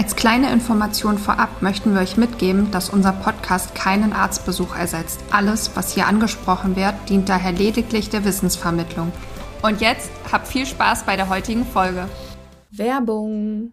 Als kleine Information vorab möchten wir euch mitgeben, dass unser Podcast keinen Arztbesuch ersetzt. Alles, was hier angesprochen wird, dient daher lediglich der Wissensvermittlung. Und jetzt habt viel Spaß bei der heutigen Folge. Werbung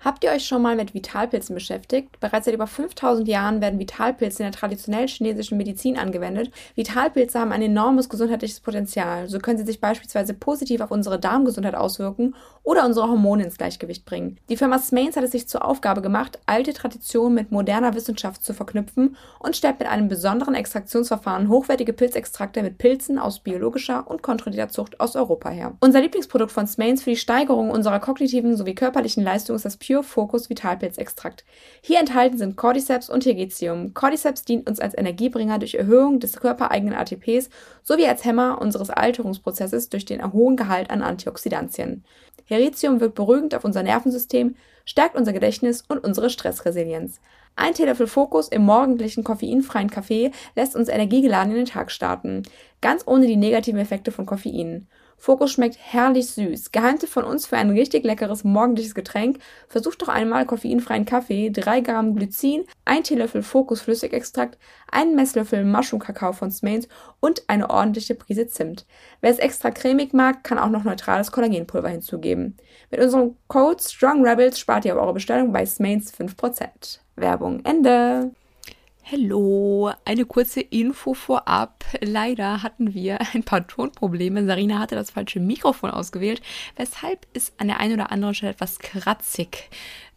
Habt ihr euch schon mal mit Vitalpilzen beschäftigt? Bereits seit über 5000 Jahren werden Vitalpilze in der traditionellen chinesischen Medizin angewendet. Vitalpilze haben ein enormes gesundheitliches Potenzial. So können sie sich beispielsweise positiv auf unsere Darmgesundheit auswirken oder unsere Hormone ins Gleichgewicht bringen. Die Firma Smains hat es sich zur Aufgabe gemacht, alte Traditionen mit moderner Wissenschaft zu verknüpfen und stellt mit einem besonderen Extraktionsverfahren hochwertige Pilzextrakte mit Pilzen aus biologischer und kontrollierter Zucht aus Europa her. Unser Lieblingsprodukt von Smains für die Steigerung unserer kognitiven sowie körperlichen Leistung ist das Pure Focus Vitalpilzextrakt. Hier enthalten sind Cordyceps und Tegetium. Cordyceps dient uns als Energiebringer durch Erhöhung des körpereigenen ATPs sowie als Hämmer unseres Alterungsprozesses durch den hohen Gehalt an Antioxidantien. Heritium wirkt beruhigend auf unser Nervensystem, stärkt unser Gedächtnis und unsere Stressresilienz. Ein Teelöffel Fokus im morgendlichen koffeinfreien Kaffee lässt uns energiegeladen in den Tag starten, ganz ohne die negativen Effekte von Koffein. Fokus schmeckt herrlich süß. Geheimtipp von uns für ein richtig leckeres morgendliches Getränk. Versucht doch einmal koffeinfreien Kaffee, 3 Gramm Glycin, 1 Teelöffel Fokus Flüssigextrakt, einen Messlöffel Mushroom Kakao von Smains und eine ordentliche Prise Zimt. Wer es extra cremig mag, kann auch noch neutrales Kollagenpulver hinzugeben. Mit unserem Code Strong Rebels spart ihr auf eure Bestellung bei Smains 5%. Werbung Ende. Hallo, eine kurze Info vorab. Leider hatten wir ein paar Tonprobleme. Sarina hatte das falsche Mikrofon ausgewählt, weshalb es an der einen oder anderen Stelle etwas kratzig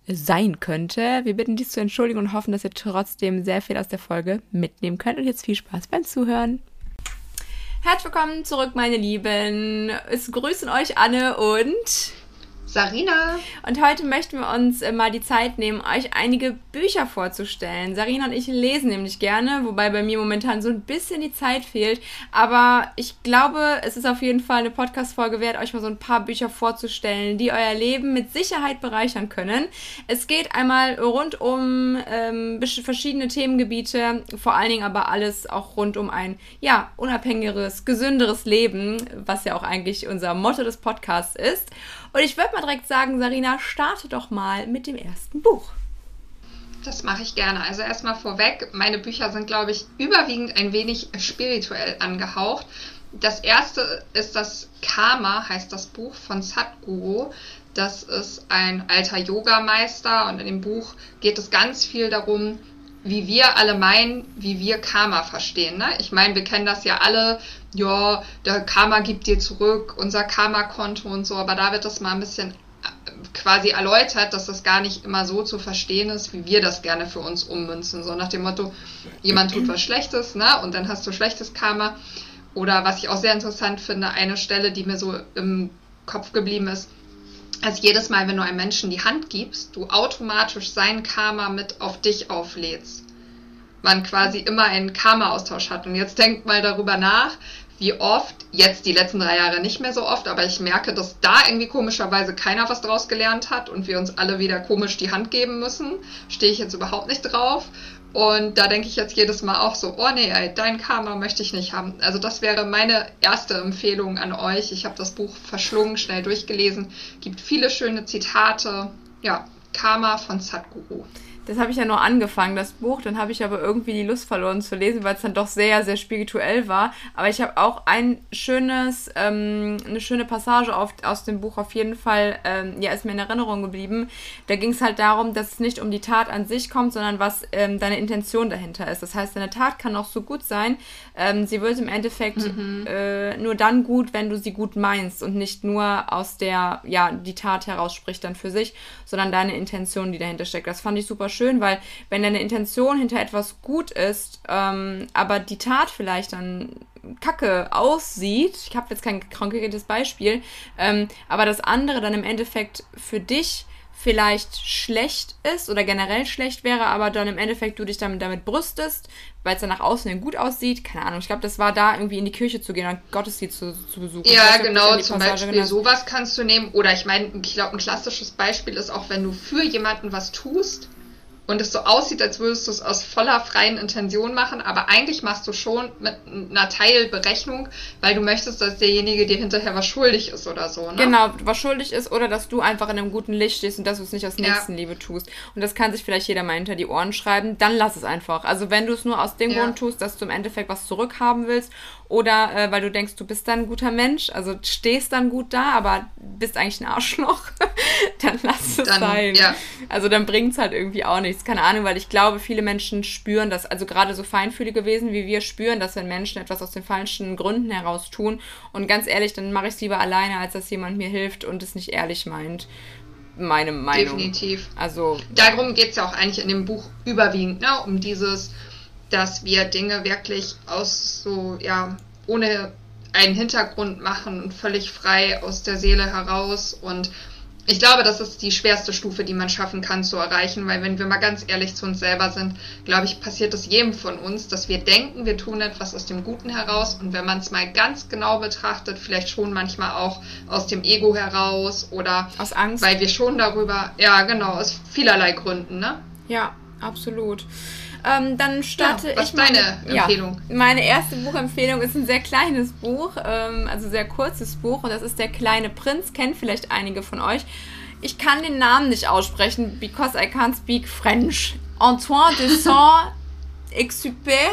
sein könnte. Wir bitten dies zu entschuldigen und hoffen, dass ihr trotzdem sehr viel aus der Folge mitnehmen könnt. Und jetzt viel Spaß beim Zuhören. Herzlich willkommen zurück, meine Lieben. Es grüßen euch Anne und Sarina. Und heute möchten wir uns äh, mal die Zeit nehmen, euch einige Bücher vorzustellen. Sarina und ich lesen nämlich gerne, wobei bei mir momentan so ein bisschen die Zeit fehlt. Aber ich glaube, es ist auf jeden Fall eine Podcast-Folge wert, euch mal so ein paar Bücher vorzustellen, die euer Leben mit Sicherheit bereichern können. Es geht einmal rund um ähm, verschiedene Themengebiete, vor allen Dingen aber alles auch rund um ein, ja, unabhängigeres, gesünderes Leben, was ja auch eigentlich unser Motto des Podcasts ist. Und ich würde mal direkt sagen, Sarina, starte doch mal mit dem ersten Buch. Das mache ich gerne. Also erstmal vorweg, meine Bücher sind, glaube ich, überwiegend ein wenig spirituell angehaucht. Das erste ist das Karma, heißt das Buch von Sadhguru. Das ist ein alter Yogameister und in dem Buch geht es ganz viel darum, wie wir alle meinen, wie wir Karma verstehen. Ne? Ich meine, wir kennen das ja alle, ja, der Karma gibt dir zurück, unser Karma-Konto und so, aber da wird das mal ein bisschen äh, quasi erläutert, dass das gar nicht immer so zu verstehen ist, wie wir das gerne für uns ummünzen. So nach dem Motto, jemand tut was Schlechtes, ne? Und dann hast du schlechtes Karma. Oder was ich auch sehr interessant finde, eine Stelle, die mir so im Kopf geblieben ist, als jedes Mal, wenn du einem Menschen die Hand gibst, du automatisch sein Karma mit auf dich auflädst. Man quasi immer einen Karma-Austausch hat. Und jetzt denkt mal darüber nach, wie oft, jetzt die letzten drei Jahre nicht mehr so oft, aber ich merke, dass da irgendwie komischerweise keiner was draus gelernt hat und wir uns alle wieder komisch die Hand geben müssen. Stehe ich jetzt überhaupt nicht drauf. Und da denke ich jetzt jedes Mal auch so, oh nee, ey, dein Karma möchte ich nicht haben. Also das wäre meine erste Empfehlung an euch. Ich habe das Buch verschlungen, schnell durchgelesen. Gibt viele schöne Zitate. Ja, Karma von Sadhguru. Das habe ich ja nur angefangen, das Buch. Dann habe ich aber irgendwie die Lust verloren zu lesen, weil es dann doch sehr, sehr spirituell war. Aber ich habe auch ein schönes, ähm, eine schöne Passage auf, aus dem Buch auf jeden Fall, ähm, ja, ist mir in Erinnerung geblieben. Da ging es halt darum, dass es nicht um die Tat an sich kommt, sondern was ähm, deine Intention dahinter ist. Das heißt, deine Tat kann auch so gut sein. Ähm, sie wird im Endeffekt mhm. äh, nur dann gut, wenn du sie gut meinst und nicht nur aus der, ja, die Tat heraus spricht dann für sich, sondern deine Intention, die dahinter steckt. Das fand ich super schön, weil wenn deine Intention hinter etwas gut ist, ähm, aber die Tat vielleicht dann kacke aussieht, ich habe jetzt kein konkretes Beispiel, ähm, aber das andere dann im Endeffekt für dich vielleicht schlecht ist oder generell schlecht wäre, aber dann im Endeffekt du dich damit, damit brüstest, weil es dann nach außen hin gut aussieht. Keine Ahnung, ich glaube, das war da irgendwie in die Kirche zu gehen und Gottesdienst zu, zu besuchen. Ja, genau, zum Beispiel genannt. sowas kannst du nehmen. Oder ich meine, ich glaube, ein klassisches Beispiel ist auch, wenn du für jemanden was tust, und es so aussieht, als würdest du es aus voller freien Intention machen, aber eigentlich machst du schon mit einer Teilberechnung, weil du möchtest, dass derjenige dir hinterher was schuldig ist oder so. Ne? Genau, was schuldig ist oder dass du einfach in einem guten Licht stehst und dass du es nicht aus Nächstenliebe ja. tust. Und das kann sich vielleicht jeder mal hinter die Ohren schreiben, dann lass es einfach. Also wenn du es nur aus dem ja. Grund tust, dass du im Endeffekt was zurückhaben willst oder äh, weil du denkst, du bist dann ein guter Mensch, also stehst dann gut da, aber bist eigentlich ein Arschloch, dann lass es dann, sein. Ja. Also dann bringt es halt irgendwie auch nichts. Keine Ahnung, weil ich glaube, viele Menschen spüren das, also gerade so feinfühlige Wesen wie wir spüren, dass wenn Menschen etwas aus den falschen Gründen heraus tun. Und ganz ehrlich, dann mache ich es lieber alleine, als dass jemand mir hilft und es nicht ehrlich meint meine Meinung. Definitiv. Also darum geht es ja auch eigentlich in dem Buch überwiegend, ne? um dieses dass wir Dinge wirklich aus so, ja, ohne einen Hintergrund machen und völlig frei aus der Seele heraus. Und ich glaube, das ist die schwerste Stufe, die man schaffen kann zu erreichen, weil wenn wir mal ganz ehrlich zu uns selber sind, glaube ich, passiert es jedem von uns, dass wir denken, wir tun etwas aus dem Guten heraus und wenn man es mal ganz genau betrachtet, vielleicht schon manchmal auch aus dem Ego heraus oder aus Angst, weil wir schon darüber, ja genau, aus vielerlei Gründen, ne? Ja, absolut. Ähm, dann starte ja, was ich. Was ist deine Empfehlung? Ja, meine erste Buchempfehlung ist ein sehr kleines Buch, ähm, also sehr kurzes Buch, und das ist Der kleine Prinz. Kennt vielleicht einige von euch. Ich kann den Namen nicht aussprechen, because I can't speak French. Antoine de Saint-Exupéry?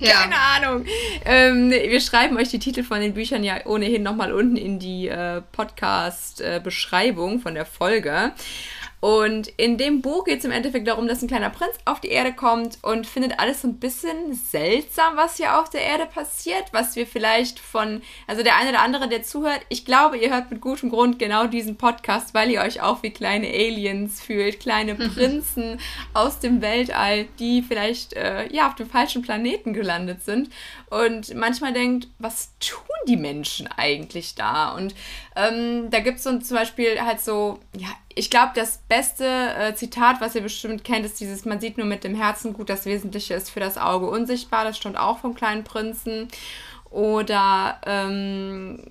Ja. Keine Ahnung. Ähm, wir schreiben euch die Titel von den Büchern ja ohnehin nochmal unten in die äh, Podcast-Beschreibung äh, von der Folge. Und in dem Buch geht es im Endeffekt darum, dass ein kleiner Prinz auf die Erde kommt und findet alles so ein bisschen seltsam, was hier auf der Erde passiert, was wir vielleicht von, also der eine oder andere, der zuhört, ich glaube, ihr hört mit gutem Grund genau diesen Podcast, weil ihr euch auch wie kleine Aliens fühlt, kleine Prinzen aus dem Weltall, die vielleicht äh, ja auf dem falschen Planeten gelandet sind und manchmal denkt, was tun die Menschen eigentlich da? Und ähm, da gibt es so zum Beispiel halt so, ja, ich glaube, das beste äh, Zitat, was ihr bestimmt kennt, ist dieses, man sieht nur mit dem Herzen gut, das Wesentliche ist für das Auge unsichtbar. Das stammt auch vom kleinen Prinzen. Oder ähm,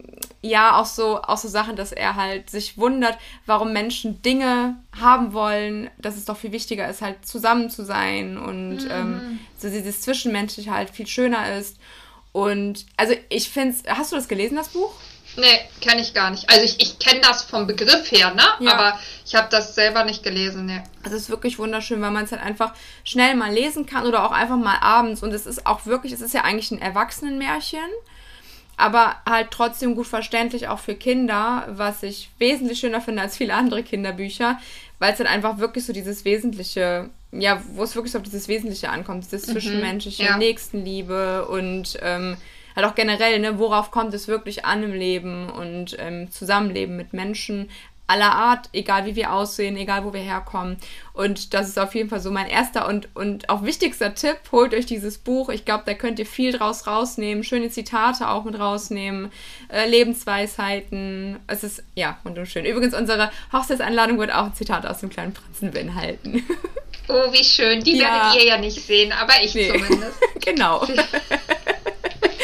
ja, auch so, auch so Sachen, dass er halt sich wundert, warum Menschen Dinge haben wollen, dass es doch viel wichtiger ist, halt zusammen zu sein und mhm. ähm, so dieses Zwischenmenschliche halt viel schöner ist. Und also ich finde hast du das gelesen, das Buch? Nee, kenne ich gar nicht. Also ich, ich kenne das vom Begriff her, ne? Ja. Aber ich habe das selber nicht gelesen, ne. Also es ist wirklich wunderschön, weil man es halt einfach schnell mal lesen kann oder auch einfach mal abends. Und es ist auch wirklich, es ist ja eigentlich ein Erwachsenenmärchen, aber halt trotzdem gut verständlich auch für Kinder, was ich wesentlich schöner finde als viele andere Kinderbücher, weil es dann einfach wirklich so dieses Wesentliche, ja, wo es wirklich so auf dieses Wesentliche ankommt, dieses mhm, zwischenmenschliche ja. Nächstenliebe und ähm, halt auch generell, ne, worauf kommt es wirklich an im Leben und ähm, Zusammenleben mit Menschen aller Art, egal wie wir aussehen, egal wo wir herkommen. Und das ist auf jeden Fall so mein erster und, und auch wichtigster Tipp. Holt euch dieses Buch. Ich glaube, da könnt ihr viel draus rausnehmen. Schöne Zitate auch mit rausnehmen. Äh, Lebensweisheiten. Es ist, ja, wunderschön. Übrigens, unsere Hochzeitsanladung wird auch ein Zitat aus dem kleinen Prinzen beinhalten. Oh, wie schön. Die ja. werdet ihr ja nicht sehen, aber ich nee. zumindest. genau.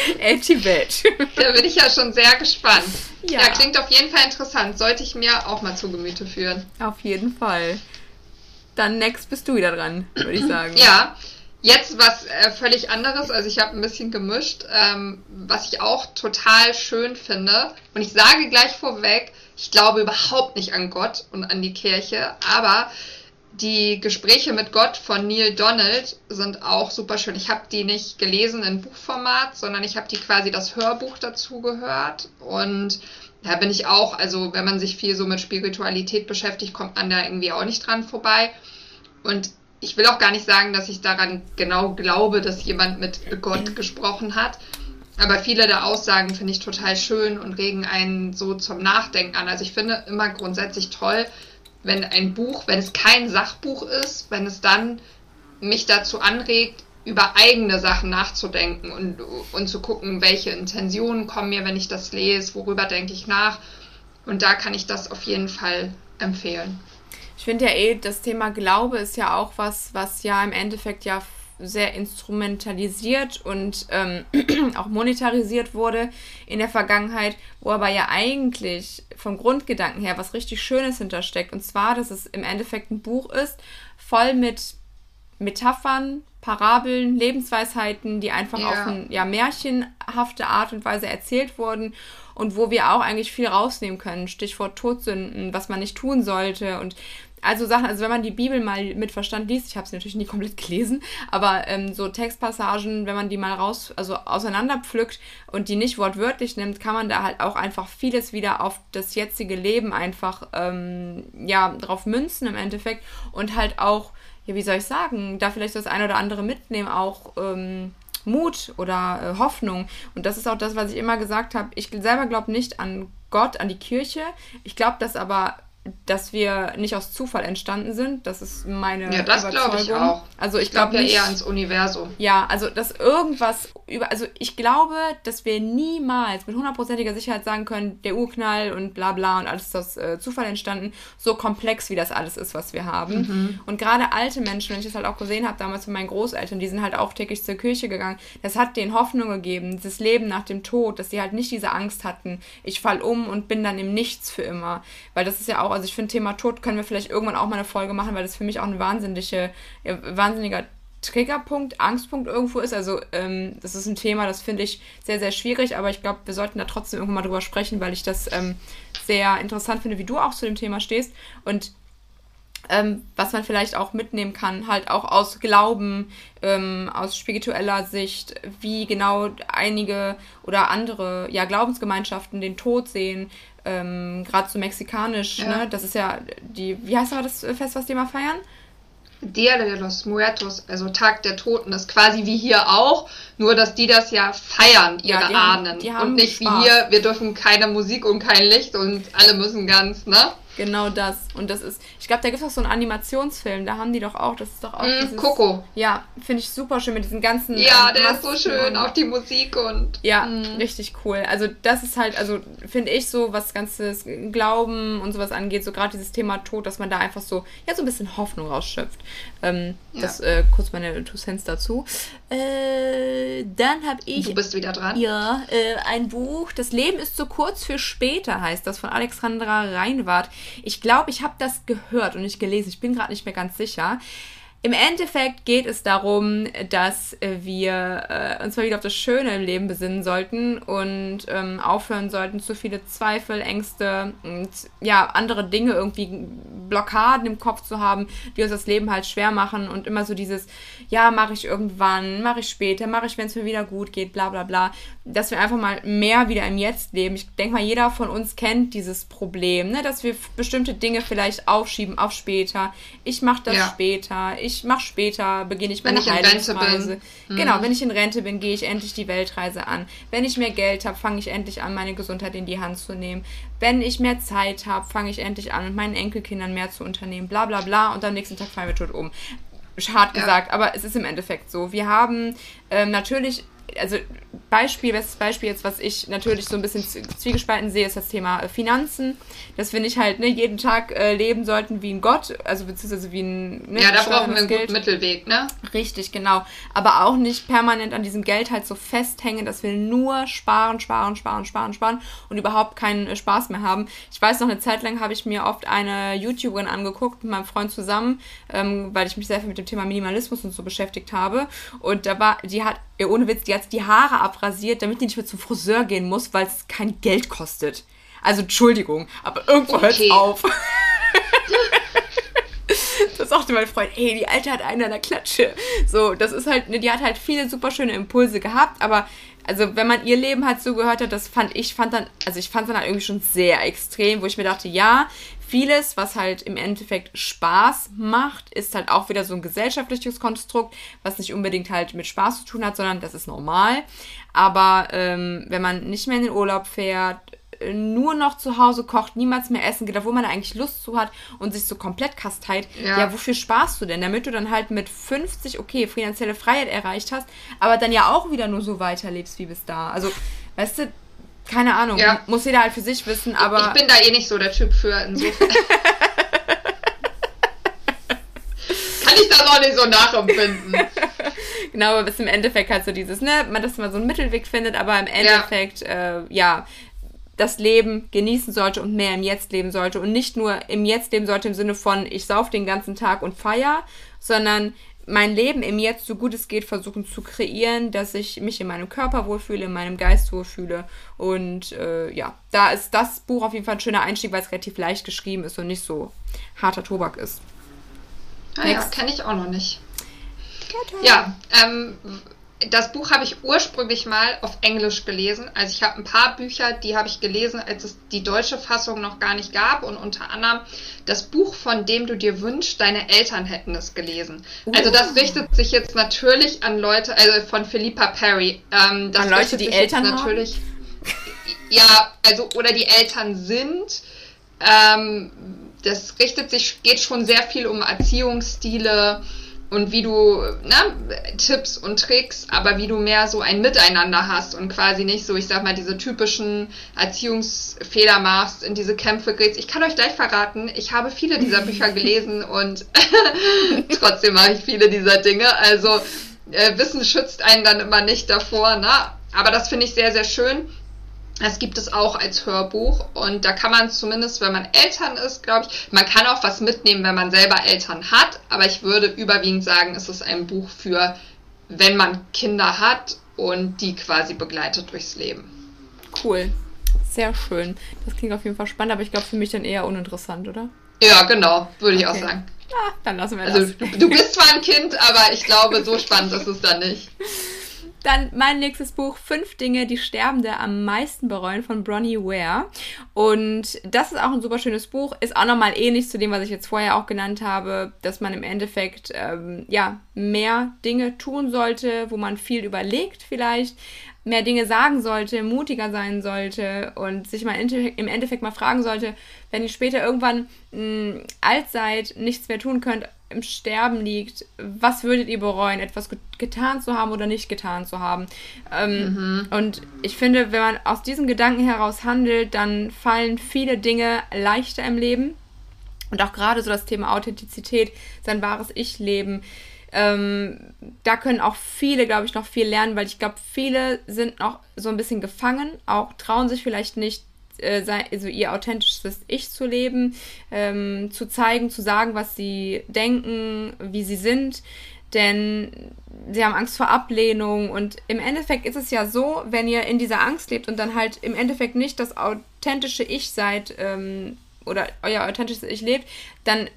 Welt. Da bin ich ja schon sehr gespannt. Ja. ja, klingt auf jeden Fall interessant. Sollte ich mir auch mal zu Gemüte führen. Auf jeden Fall. Dann next bist du wieder dran, würde ich sagen. Ja, jetzt was äh, völlig anderes. Also ich habe ein bisschen gemischt, ähm, was ich auch total schön finde. Und ich sage gleich vorweg, ich glaube überhaupt nicht an Gott und an die Kirche, aber die Gespräche mit Gott von Neil Donald sind auch super schön. Ich habe die nicht gelesen in Buchformat, sondern ich habe die quasi das Hörbuch dazu gehört. Und da bin ich auch, also wenn man sich viel so mit Spiritualität beschäftigt, kommt man da irgendwie auch nicht dran vorbei. Und ich will auch gar nicht sagen, dass ich daran genau glaube, dass jemand mit Gott gesprochen hat. Aber viele der Aussagen finde ich total schön und regen einen so zum Nachdenken an. Also ich finde immer grundsätzlich toll, wenn ein Buch, wenn es kein Sachbuch ist, wenn es dann mich dazu anregt, über eigene Sachen nachzudenken und, und zu gucken, welche Intentionen kommen mir, wenn ich das lese, worüber denke ich nach. Und da kann ich das auf jeden Fall empfehlen. Ich finde ja eh, das Thema Glaube ist ja auch was, was ja im Endeffekt ja sehr instrumentalisiert und ähm, auch monetarisiert wurde in der Vergangenheit, wo aber ja eigentlich vom Grundgedanken her was richtig Schönes hintersteckt. Und zwar, dass es im Endeffekt ein Buch ist, voll mit Metaphern, Parabeln, Lebensweisheiten, die einfach ja. auf eine ja, märchenhafte Art und Weise erzählt wurden und wo wir auch eigentlich viel rausnehmen können. Stichwort Todsünden, was man nicht tun sollte und also Sachen, also wenn man die Bibel mal mit Verstand liest, ich habe sie natürlich nie komplett gelesen, aber ähm, so Textpassagen, wenn man die mal raus, also auseinanderpflückt und die nicht wortwörtlich nimmt, kann man da halt auch einfach vieles wieder auf das jetzige Leben einfach, ähm, ja, drauf münzen im Endeffekt und halt auch, ja, wie soll ich sagen, da vielleicht das eine oder andere mitnehmen, auch, ähm, Mut oder äh, Hoffnung. Und das ist auch das, was ich immer gesagt habe. Ich selber glaube nicht an Gott, an die Kirche. Ich glaube, dass aber dass wir nicht aus Zufall entstanden sind. Das ist meine Ja, das glaube ich auch. Also ich, ich glaube glaub ja eher ans Universum. Ja, also dass irgendwas über, also ich glaube, dass wir niemals mit hundertprozentiger Sicherheit sagen können, der Urknall und bla bla und alles aus äh, Zufall entstanden, so komplex wie das alles ist, was wir haben. Mhm. Und gerade alte Menschen, wenn ich das halt auch gesehen habe, damals mit meinen Großeltern, die sind halt auch täglich zur Kirche gegangen, das hat denen Hoffnung gegeben, dieses Leben nach dem Tod, dass sie halt nicht diese Angst hatten, ich fall um und bin dann im Nichts für immer. Weil das ist ja auch also ich finde, Thema Tod können wir vielleicht irgendwann auch mal eine Folge machen, weil das für mich auch ein wahnsinnige, wahnsinniger Triggerpunkt, Angstpunkt irgendwo ist. Also ähm, das ist ein Thema, das finde ich sehr, sehr schwierig, aber ich glaube, wir sollten da trotzdem irgendwann mal drüber sprechen, weil ich das ähm, sehr interessant finde, wie du auch zu dem Thema stehst. Und ähm, was man vielleicht auch mitnehmen kann, halt auch aus Glauben, ähm, aus spiritueller Sicht, wie genau einige oder andere ja, Glaubensgemeinschaften den Tod sehen, ähm, gerade so mexikanisch, ja. ne? Das ist ja die, wie heißt aber das Fest, was die mal feiern? Dia de los Muertos, also Tag der Toten, ist quasi wie hier auch, nur dass die das ja feiern, ihre ja, die Ahnen. Haben, die haben und nicht Spaß. wie hier, wir dürfen keine Musik und kein Licht und alle müssen ganz, ne? Genau das. Und das ist, ich glaube, da gibt es auch so einen Animationsfilm, da haben die doch auch, das ist doch auch. Mm, dieses, Coco. Ja, finde ich super schön mit diesen ganzen. Ja, ähm, der ist so schön, auch die Musik und. Ja, mm. richtig cool. Also, das ist halt, also finde ich so, was ganzes Glauben und sowas angeht, so gerade dieses Thema Tod, dass man da einfach so, ja, so ein bisschen Hoffnung rausschöpft. Ähm, ja. Das, äh, kurz meine Two Cents dazu. Äh, dann habe ich. Du bist wieder dran. Ja, äh, ein Buch, Das Leben ist zu kurz für später heißt das, von Alexandra Reinwart. Ich glaube, ich habe das gehört und nicht gelesen. Ich bin gerade nicht mehr ganz sicher. Im Endeffekt geht es darum, dass wir äh, uns mal wieder auf das Schöne im Leben besinnen sollten und ähm, aufhören sollten, zu viele Zweifel, Ängste und ja, andere Dinge irgendwie Blockaden im Kopf zu haben, die uns das Leben halt schwer machen und immer so dieses, ja, mache ich irgendwann, mache ich später, mache ich, wenn es mir wieder gut geht, bla bla bla, dass wir einfach mal mehr wieder im Jetzt leben. Ich denke mal, jeder von uns kennt dieses Problem, ne, dass wir bestimmte Dinge vielleicht aufschieben auf später. Ich mache das ja. später, ich ich mache später, beginne ich meine Heilungsreise. Mhm. Genau, wenn ich in Rente bin, gehe ich endlich die Weltreise an. Wenn ich mehr Geld habe, fange ich endlich an, meine Gesundheit in die Hand zu nehmen. Wenn ich mehr Zeit habe, fange ich endlich an, mit meinen Enkelkindern mehr zu unternehmen. Bla bla bla. Und am nächsten Tag fallen wir tot um. Hart gesagt, ja. aber es ist im Endeffekt so. Wir haben ähm, natürlich also Beispiel, bestes Beispiel jetzt, was ich natürlich so ein bisschen zwiegespalten sehe, ist das Thema äh, Finanzen. Dass wir nicht halt ne, jeden Tag äh, leben sollten wie ein Gott, also beziehungsweise wie ein. Ne, ja, da brauchen wir einen Geld. guten Mittelweg, ne? Richtig, genau. Aber auch nicht permanent an diesem Geld halt so festhängen, dass wir nur sparen, sparen, sparen, sparen, sparen und überhaupt keinen äh, Spaß mehr haben. Ich weiß noch, eine Zeit lang habe ich mir oft eine YouTuberin angeguckt mit meinem Freund zusammen, ähm, weil ich mich sehr viel mit dem Thema Minimalismus und so beschäftigt habe. Und da war, die hat, ohne Witz, die hat die Haare abrasiert, damit die nicht mehr zum Friseur gehen muss, weil es kein Geld kostet. Also Entschuldigung, aber irgendwo okay. hört auf. das sagte mein Freund, hey, die Alte hat einen an der Klatsche. So, das ist halt, ne, die hat halt viele super schöne Impulse gehabt, aber also wenn man ihr Leben halt so gehört hat, das fand ich, fand dann, also ich fand dann halt irgendwie schon sehr extrem, wo ich mir dachte, ja, vieles, was halt im Endeffekt Spaß macht, ist halt auch wieder so ein gesellschaftliches Konstrukt, was nicht unbedingt halt mit Spaß zu tun hat, sondern das ist normal. Aber ähm, wenn man nicht mehr in den Urlaub fährt, nur noch zu Hause kocht, niemals mehr essen geht, obwohl man eigentlich Lust zu hat und sich so komplett kasteit, ja. ja, wofür sparst du denn? Damit du dann halt mit 50, okay, finanzielle Freiheit erreicht hast, aber dann ja auch wieder nur so weiterlebst wie bis da. Also, weißt du, keine Ahnung, ja. muss jeder halt für sich wissen, aber. Ich bin da eh nicht so der Typ für, insofern. das auch nicht so nachempfinden. genau, aber bis im Endeffekt halt so dieses, ne, man, dass man so einen Mittelweg findet, aber im Endeffekt, ja, äh, ja das Leben genießen sollte und mehr im Jetzt leben sollte und nicht nur im Jetzt leben sollte im Sinne von ich sauf den ganzen Tag und feier, sondern mein Leben im Jetzt so gut es geht versuchen zu kreieren, dass ich mich in meinem Körper wohlfühle, in meinem Geist wohlfühle und äh, ja, da ist das Buch auf jeden Fall ein schöner Einstieg, weil es relativ leicht geschrieben ist und nicht so harter Tobak ist. Ah, ja, kenne ich auch noch nicht. Ja, ähm, das Buch habe ich ursprünglich mal auf Englisch gelesen. Also ich habe ein paar Bücher, die habe ich gelesen, als es die deutsche Fassung noch gar nicht gab. Und unter anderem das Buch, von dem du dir wünschst, deine Eltern hätten es gelesen. Uh. Also das uh. richtet sich jetzt natürlich an Leute, also von Philippa Perry. Ähm, das an Leute, die Eltern natürlich. Ja, also oder die Eltern sind. Ähm, das richtet sich, geht schon sehr viel um Erziehungsstile und wie du, ne, Tipps und Tricks, aber wie du mehr so ein Miteinander hast und quasi nicht so, ich sag mal, diese typischen Erziehungsfehler machst, in diese Kämpfe gerätst. Ich kann euch gleich verraten, ich habe viele dieser Bücher gelesen und trotzdem mache ich viele dieser Dinge. Also äh, Wissen schützt einen dann immer nicht davor, ne? Aber das finde ich sehr, sehr schön. Das gibt es auch als Hörbuch und da kann man zumindest, wenn man Eltern ist, glaube ich, man kann auch was mitnehmen, wenn man selber Eltern hat, aber ich würde überwiegend sagen, es ist ein Buch für, wenn man Kinder hat und die quasi begleitet durchs Leben. Cool. Sehr schön. Das klingt auf jeden Fall spannend, aber ich glaube für mich dann eher uninteressant, oder? Ja, genau, würde ich okay. auch sagen. Ah, dann lassen wir also, das. Also, du, du bist zwar ein Kind, aber ich glaube, so spannend ist es dann nicht. Dann mein nächstes Buch, Fünf Dinge, die Sterbende am meisten bereuen von Bronnie Ware. Und das ist auch ein super schönes Buch. Ist auch nochmal ähnlich zu dem, was ich jetzt vorher auch genannt habe, dass man im Endeffekt, ähm, ja, mehr Dinge tun sollte, wo man viel überlegt vielleicht, mehr Dinge sagen sollte, mutiger sein sollte und sich mal im Endeffekt mal fragen sollte, wenn ihr später irgendwann mh, mm, alt seid, nichts mehr tun könnt, im Sterben liegt, was würdet ihr bereuen, etwas getan zu haben oder nicht getan zu haben? Ähm, mhm. Und ich finde, wenn man aus diesen Gedanken heraus handelt, dann fallen viele Dinge leichter im Leben. Und auch gerade so das Thema Authentizität, sein wahres Ich-Leben. Ähm, da können auch viele, glaube ich, noch viel lernen, weil ich glaube, viele sind noch so ein bisschen gefangen, auch trauen sich vielleicht nicht äh, also ihr authentisches Ich zu leben, ähm, zu zeigen, zu sagen, was sie denken, wie sie sind. Denn sie haben Angst vor Ablehnung und im Endeffekt ist es ja so, wenn ihr in dieser Angst lebt und dann halt im Endeffekt nicht das authentische Ich seid ähm, oder euer authentisches Ich lebt, dann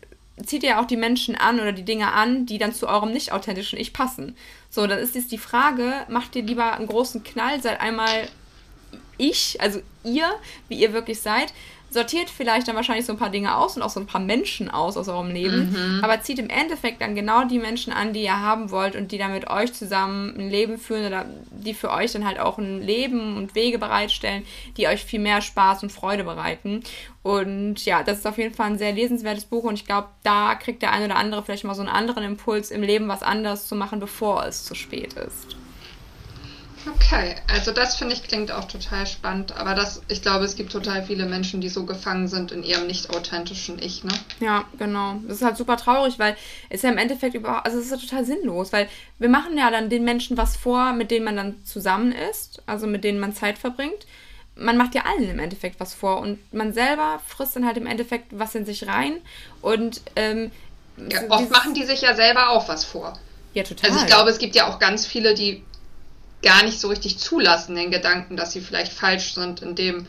zieht ihr auch die Menschen an oder die Dinge an, die dann zu eurem nicht authentischen Ich passen. So, dann ist jetzt die Frage, macht ihr lieber einen großen Knall, seid einmal ich, also ihr, wie ihr wirklich seid, sortiert vielleicht dann wahrscheinlich so ein paar Dinge aus und auch so ein paar Menschen aus aus eurem Leben, mhm. aber zieht im Endeffekt dann genau die Menschen an, die ihr haben wollt und die dann mit euch zusammen ein Leben führen oder die für euch dann halt auch ein Leben und Wege bereitstellen, die euch viel mehr Spaß und Freude bereiten. Und ja, das ist auf jeden Fall ein sehr lesenswertes Buch und ich glaube, da kriegt der eine oder andere vielleicht mal so einen anderen Impuls im Leben, was anderes zu machen, bevor es zu spät ist. Okay, also das finde ich klingt auch total spannend, aber das, ich glaube, es gibt total viele Menschen, die so gefangen sind in ihrem nicht authentischen Ich, ne? Ja, genau. Das ist halt super traurig, weil es ja im Endeffekt überhaupt, also es ist ja total sinnlos, weil wir machen ja dann den Menschen was vor, mit denen man dann zusammen ist, also mit denen man Zeit verbringt. Man macht ja allen im Endeffekt was vor und man selber frisst dann halt im Endeffekt was in sich rein und ähm, ja, oft machen die sich ja selber auch was vor. Ja, total. Also ich glaube, es gibt ja auch ganz viele, die gar nicht so richtig zulassen, den Gedanken, dass sie vielleicht falsch sind in dem,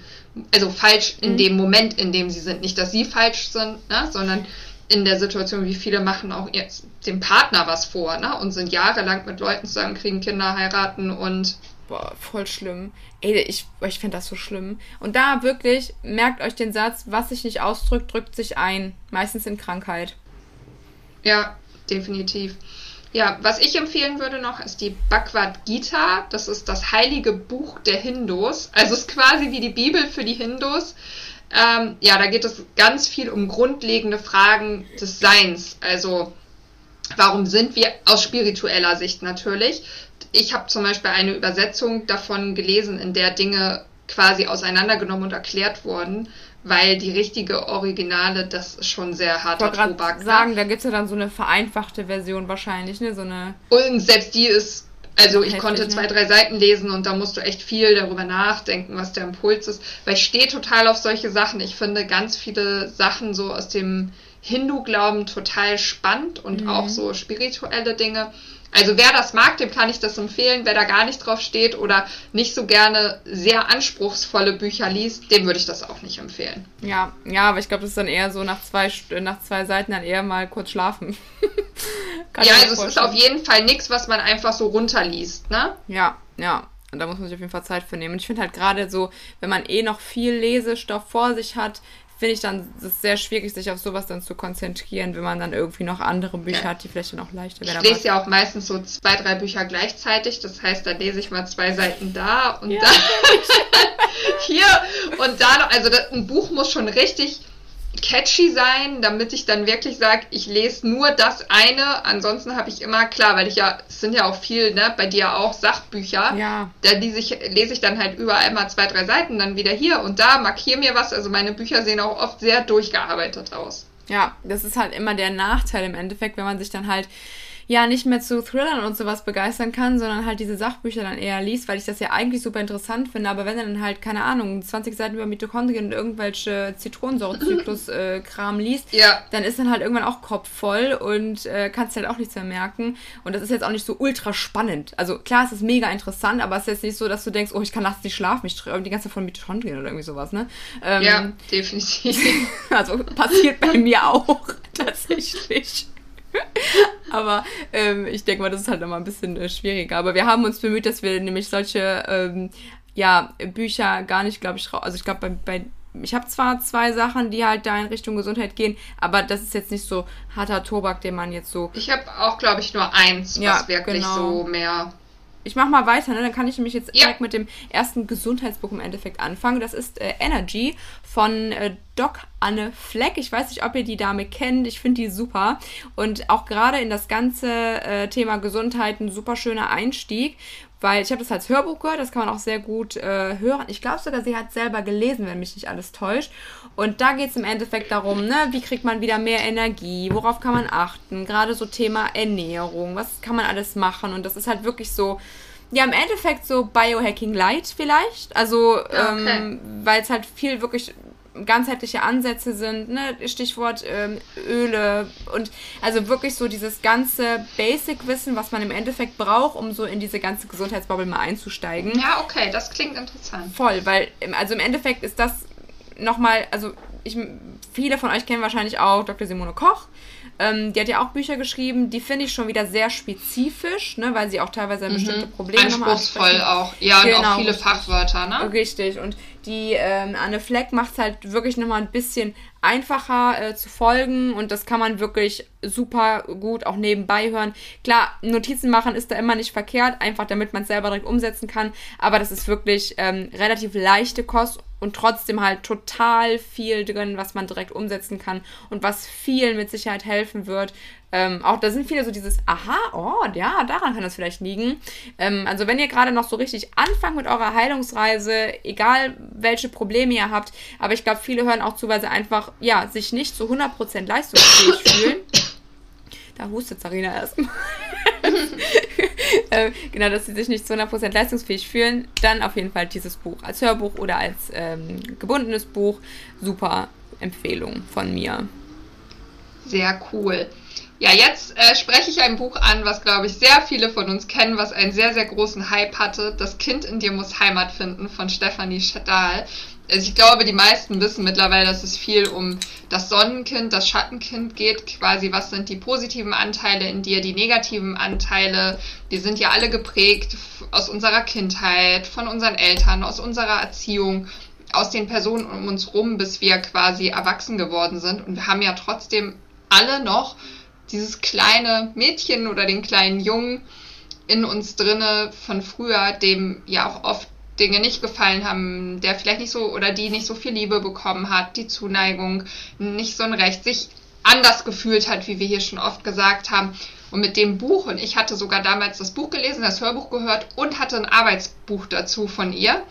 also falsch in mhm. dem Moment, in dem sie sind. Nicht, dass sie falsch sind, ne, sondern in der Situation, wie viele machen auch jetzt dem Partner was vor, ne, und sind jahrelang mit Leuten zusammen, kriegen Kinder, heiraten und. Boah, voll schlimm. Ey, ich, ich finde das so schlimm. Und da wirklich, merkt euch den Satz, was sich nicht ausdrückt, drückt sich ein. Meistens in Krankheit. Ja, definitiv. Ja, was ich empfehlen würde noch, ist die Bhagavad Gita. Das ist das heilige Buch der Hindus. Also ist quasi wie die Bibel für die Hindus. Ähm, ja, da geht es ganz viel um grundlegende Fragen des Seins. Also, warum sind wir aus spiritueller Sicht natürlich? Ich habe zum Beispiel eine Übersetzung davon gelesen, in der Dinge quasi auseinandergenommen und erklärt worden, weil die richtige Originale, das ist schon sehr harter ich Tobak. Sagen, da gibt es ja dann so eine vereinfachte Version wahrscheinlich, ne? So eine und selbst die ist also ich konnte ne? zwei, drei Seiten lesen und da musst du echt viel darüber nachdenken, was der Impuls ist. Weil ich stehe total auf solche Sachen. Ich finde ganz viele Sachen so aus dem Hindu-Glauben total spannend und mhm. auch so spirituelle Dinge. Also wer das mag, dem kann ich das empfehlen. Wer da gar nicht drauf steht oder nicht so gerne sehr anspruchsvolle Bücher liest, dem würde ich das auch nicht empfehlen. Ja, ja, aber ich glaube, das ist dann eher so nach zwei, nach zwei Seiten dann eher mal kurz schlafen. ja, also es ist auf jeden Fall nichts, was man einfach so runterliest, ne? Ja, ja. Und da muss man sich auf jeden Fall Zeit für nehmen. Und ich finde halt gerade so, wenn man eh noch viel Lesestoff vor sich hat, finde ich dann es sehr schwierig, sich auf sowas dann zu konzentrieren, wenn man dann irgendwie noch andere Bücher ja. hat, die vielleicht dann auch leichter werden. Ich lese ja auch meistens so zwei, drei Bücher gleichzeitig. Das heißt, da lese ich mal zwei Seiten da und ja. dann hier und da noch. Also das, ein Buch muss schon richtig catchy sein, damit ich dann wirklich sage, ich lese nur das eine. Ansonsten habe ich immer, klar, weil ich ja, es sind ja auch viel, ne, bei dir auch Sachbücher. Ja. Da lese ich, lese ich dann halt überall mal zwei, drei Seiten, dann wieder hier und da, markiere mir was. Also meine Bücher sehen auch oft sehr durchgearbeitet aus. Ja, das ist halt immer der Nachteil im Endeffekt, wenn man sich dann halt ja nicht mehr zu Thrillern und sowas begeistern kann, sondern halt diese Sachbücher dann eher liest, weil ich das ja eigentlich super interessant finde. Aber wenn er dann halt, keine Ahnung, 20 Seiten über Mitochondrien und irgendwelche Zitronensäurezyklus-Kram äh, liest, ja. dann ist dann halt irgendwann auch Kopf voll und äh, kannst halt auch nichts mehr merken. Und das ist jetzt auch nicht so ultra spannend. Also klar, es ist mega interessant, aber es ist jetzt nicht so, dass du denkst, oh, ich kann nachts nicht schlafen, ich träume die ganze Zeit von Mitochondrien oder irgendwie sowas, ne? Ähm, ja, definitiv. also passiert bei mir auch tatsächlich. Aber ähm, ich denke mal, das ist halt nochmal ein bisschen äh, schwieriger. Aber wir haben uns bemüht, dass wir nämlich solche ähm, ja, Bücher gar nicht, glaube ich, also ich glaube, bei, bei ich habe zwar zwei Sachen, die halt da in Richtung Gesundheit gehen, aber das ist jetzt nicht so harter Tobak, den man jetzt so. Ich habe auch, glaube ich, nur eins, ja, was wirklich genau. so mehr ich mach mal weiter, ne? dann kann ich nämlich jetzt ja. direkt mit dem ersten Gesundheitsbuch im Endeffekt anfangen. Das ist äh, Energy von äh, Doc Anne Fleck. Ich weiß nicht, ob ihr die Dame kennt. Ich finde die super. Und auch gerade in das ganze äh, Thema Gesundheit ein super schöner Einstieg. Weil ich habe das als Hörbuch gehört, das kann man auch sehr gut äh, hören. Ich glaube sogar, sie hat selber gelesen, wenn mich nicht alles täuscht. Und da geht es im Endeffekt darum, ne, wie kriegt man wieder mehr Energie, worauf kann man achten, gerade so Thema Ernährung, was kann man alles machen. Und das ist halt wirklich so, ja, im Endeffekt so Biohacking Light vielleicht. Also, okay. ähm, weil es halt viel wirklich ganzheitliche Ansätze sind, ne? Stichwort ähm, Öle und also wirklich so dieses ganze Basic-Wissen, was man im Endeffekt braucht, um so in diese ganze Gesundheitsbubble mal einzusteigen. Ja, okay, das klingt interessant. Voll, weil also im Endeffekt ist das nochmal, also ich, viele von euch kennen wahrscheinlich auch Dr. Simone Koch. Ähm, die hat ja auch Bücher geschrieben, die finde ich schon wieder sehr spezifisch, ne, weil sie auch teilweise mhm. bestimmte Probleme Anspruchsvoll auch, ja, genau, und auch viele Fachwörter, ne? Richtig, und die ähm, Anne Fleck macht es halt wirklich nochmal ein bisschen einfacher äh, zu folgen und das kann man wirklich super gut auch nebenbei hören. Klar, Notizen machen ist da immer nicht verkehrt, einfach damit man es selber direkt umsetzen kann, aber das ist wirklich ähm, relativ leichte Kost und trotzdem halt total viel drin, was man direkt umsetzen kann und was vielen mit Sicherheit helfen wird. Ähm, auch da sind viele so dieses, aha, oh, ja, daran kann das vielleicht liegen. Ähm, also wenn ihr gerade noch so richtig anfangt mit eurer Heilungsreise, egal welche Probleme ihr habt, aber ich glaube, viele hören auch zu, weil sie einfach, ja, sich nicht zu 100% leistungsfähig fühlen. Da hustet Sarina erstmal. äh, genau, dass sie sich nicht zu 100% leistungsfähig fühlen, dann auf jeden Fall dieses Buch als Hörbuch oder als ähm, gebundenes Buch. Super Empfehlung von mir. Sehr cool. Ja, jetzt äh, spreche ich ein Buch an, was, glaube ich, sehr viele von uns kennen, was einen sehr, sehr großen Hype hatte. Das Kind in dir muss Heimat finden von Stefanie Schadal. Also ich glaube, die meisten wissen mittlerweile, dass es viel um das Sonnenkind, das Schattenkind geht. Quasi, was sind die positiven Anteile in dir, die negativen Anteile? Wir sind ja alle geprägt aus unserer Kindheit, von unseren Eltern, aus unserer Erziehung, aus den Personen um uns rum, bis wir quasi erwachsen geworden sind. Und wir haben ja trotzdem alle noch dieses kleine Mädchen oder den kleinen Jungen in uns drinne von früher, dem ja auch oft Dinge nicht gefallen haben, der vielleicht nicht so oder die nicht so viel Liebe bekommen hat, die Zuneigung, nicht so ein Recht, sich anders gefühlt hat, wie wir hier schon oft gesagt haben. Und mit dem Buch, und ich hatte sogar damals das Buch gelesen, das Hörbuch gehört und hatte ein Arbeitsbuch dazu von ihr.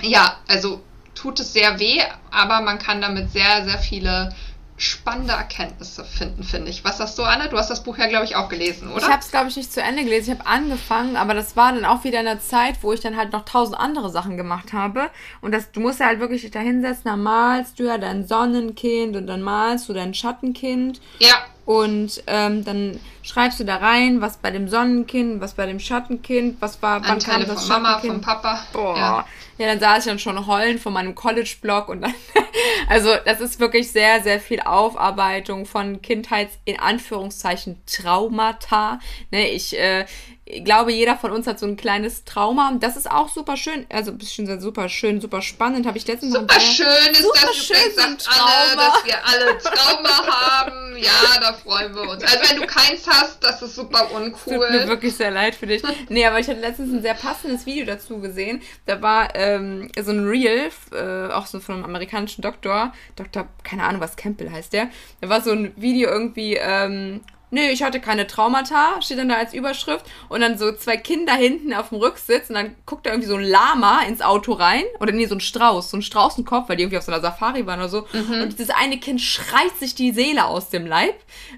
Ja, also tut es sehr weh, aber man kann damit sehr, sehr viele spannende Erkenntnisse finden, finde ich. Was sagst du, Anne? Du hast das Buch ja, glaube ich, auch gelesen, oder? Ich habe es, glaube ich, nicht zu Ende gelesen. Ich habe angefangen, aber das war dann auch wieder in der Zeit, wo ich dann halt noch tausend andere Sachen gemacht habe. Und das, du musst ja halt wirklich da hinsetzen, dann malst du ja dein Sonnenkind und dann malst du dein Schattenkind. Ja. Und ähm, dann schreibst du da rein, was bei dem Sonnenkind, was bei dem Schattenkind, was war, wann Anteile kam das von Mama, von Papa. Boah. Ja. Ja, dann saß ich dann schon heulen von meinem College-Blog und dann, also das ist wirklich sehr, sehr viel Aufarbeitung von Kindheits, in Anführungszeichen, Traumata. Ne, ich, äh, ich glaube, jeder von uns hat so ein kleines Trauma. Das ist auch super schön, also ein bisschen super schön, super spannend. Habe ich letztens Super schön ist super das schön übrigens, sagt alle, dass wir alle Trauma haben. Ja, da freuen wir uns. Also wenn du keins hast, das ist super uncool. Tut mir wirklich sehr leid für dich. Nee, aber ich hatte letztens ein sehr passendes Video dazu gesehen. Da war ähm, so ein Reel, äh, auch so von einem amerikanischen Doktor, Doktor, keine Ahnung, was Campbell heißt der. Da war so ein Video irgendwie, ähm, nö, ich hatte keine Traumata, steht dann da als Überschrift. Und dann so zwei Kinder hinten auf dem Rücksitz und dann guckt da irgendwie so ein Lama ins Auto rein. Oder nee, so ein Strauß, so ein Straußenkopf, weil die irgendwie auf so einer Safari waren oder so. Mhm. Und dieses eine Kind schreit sich die Seele aus dem Leib.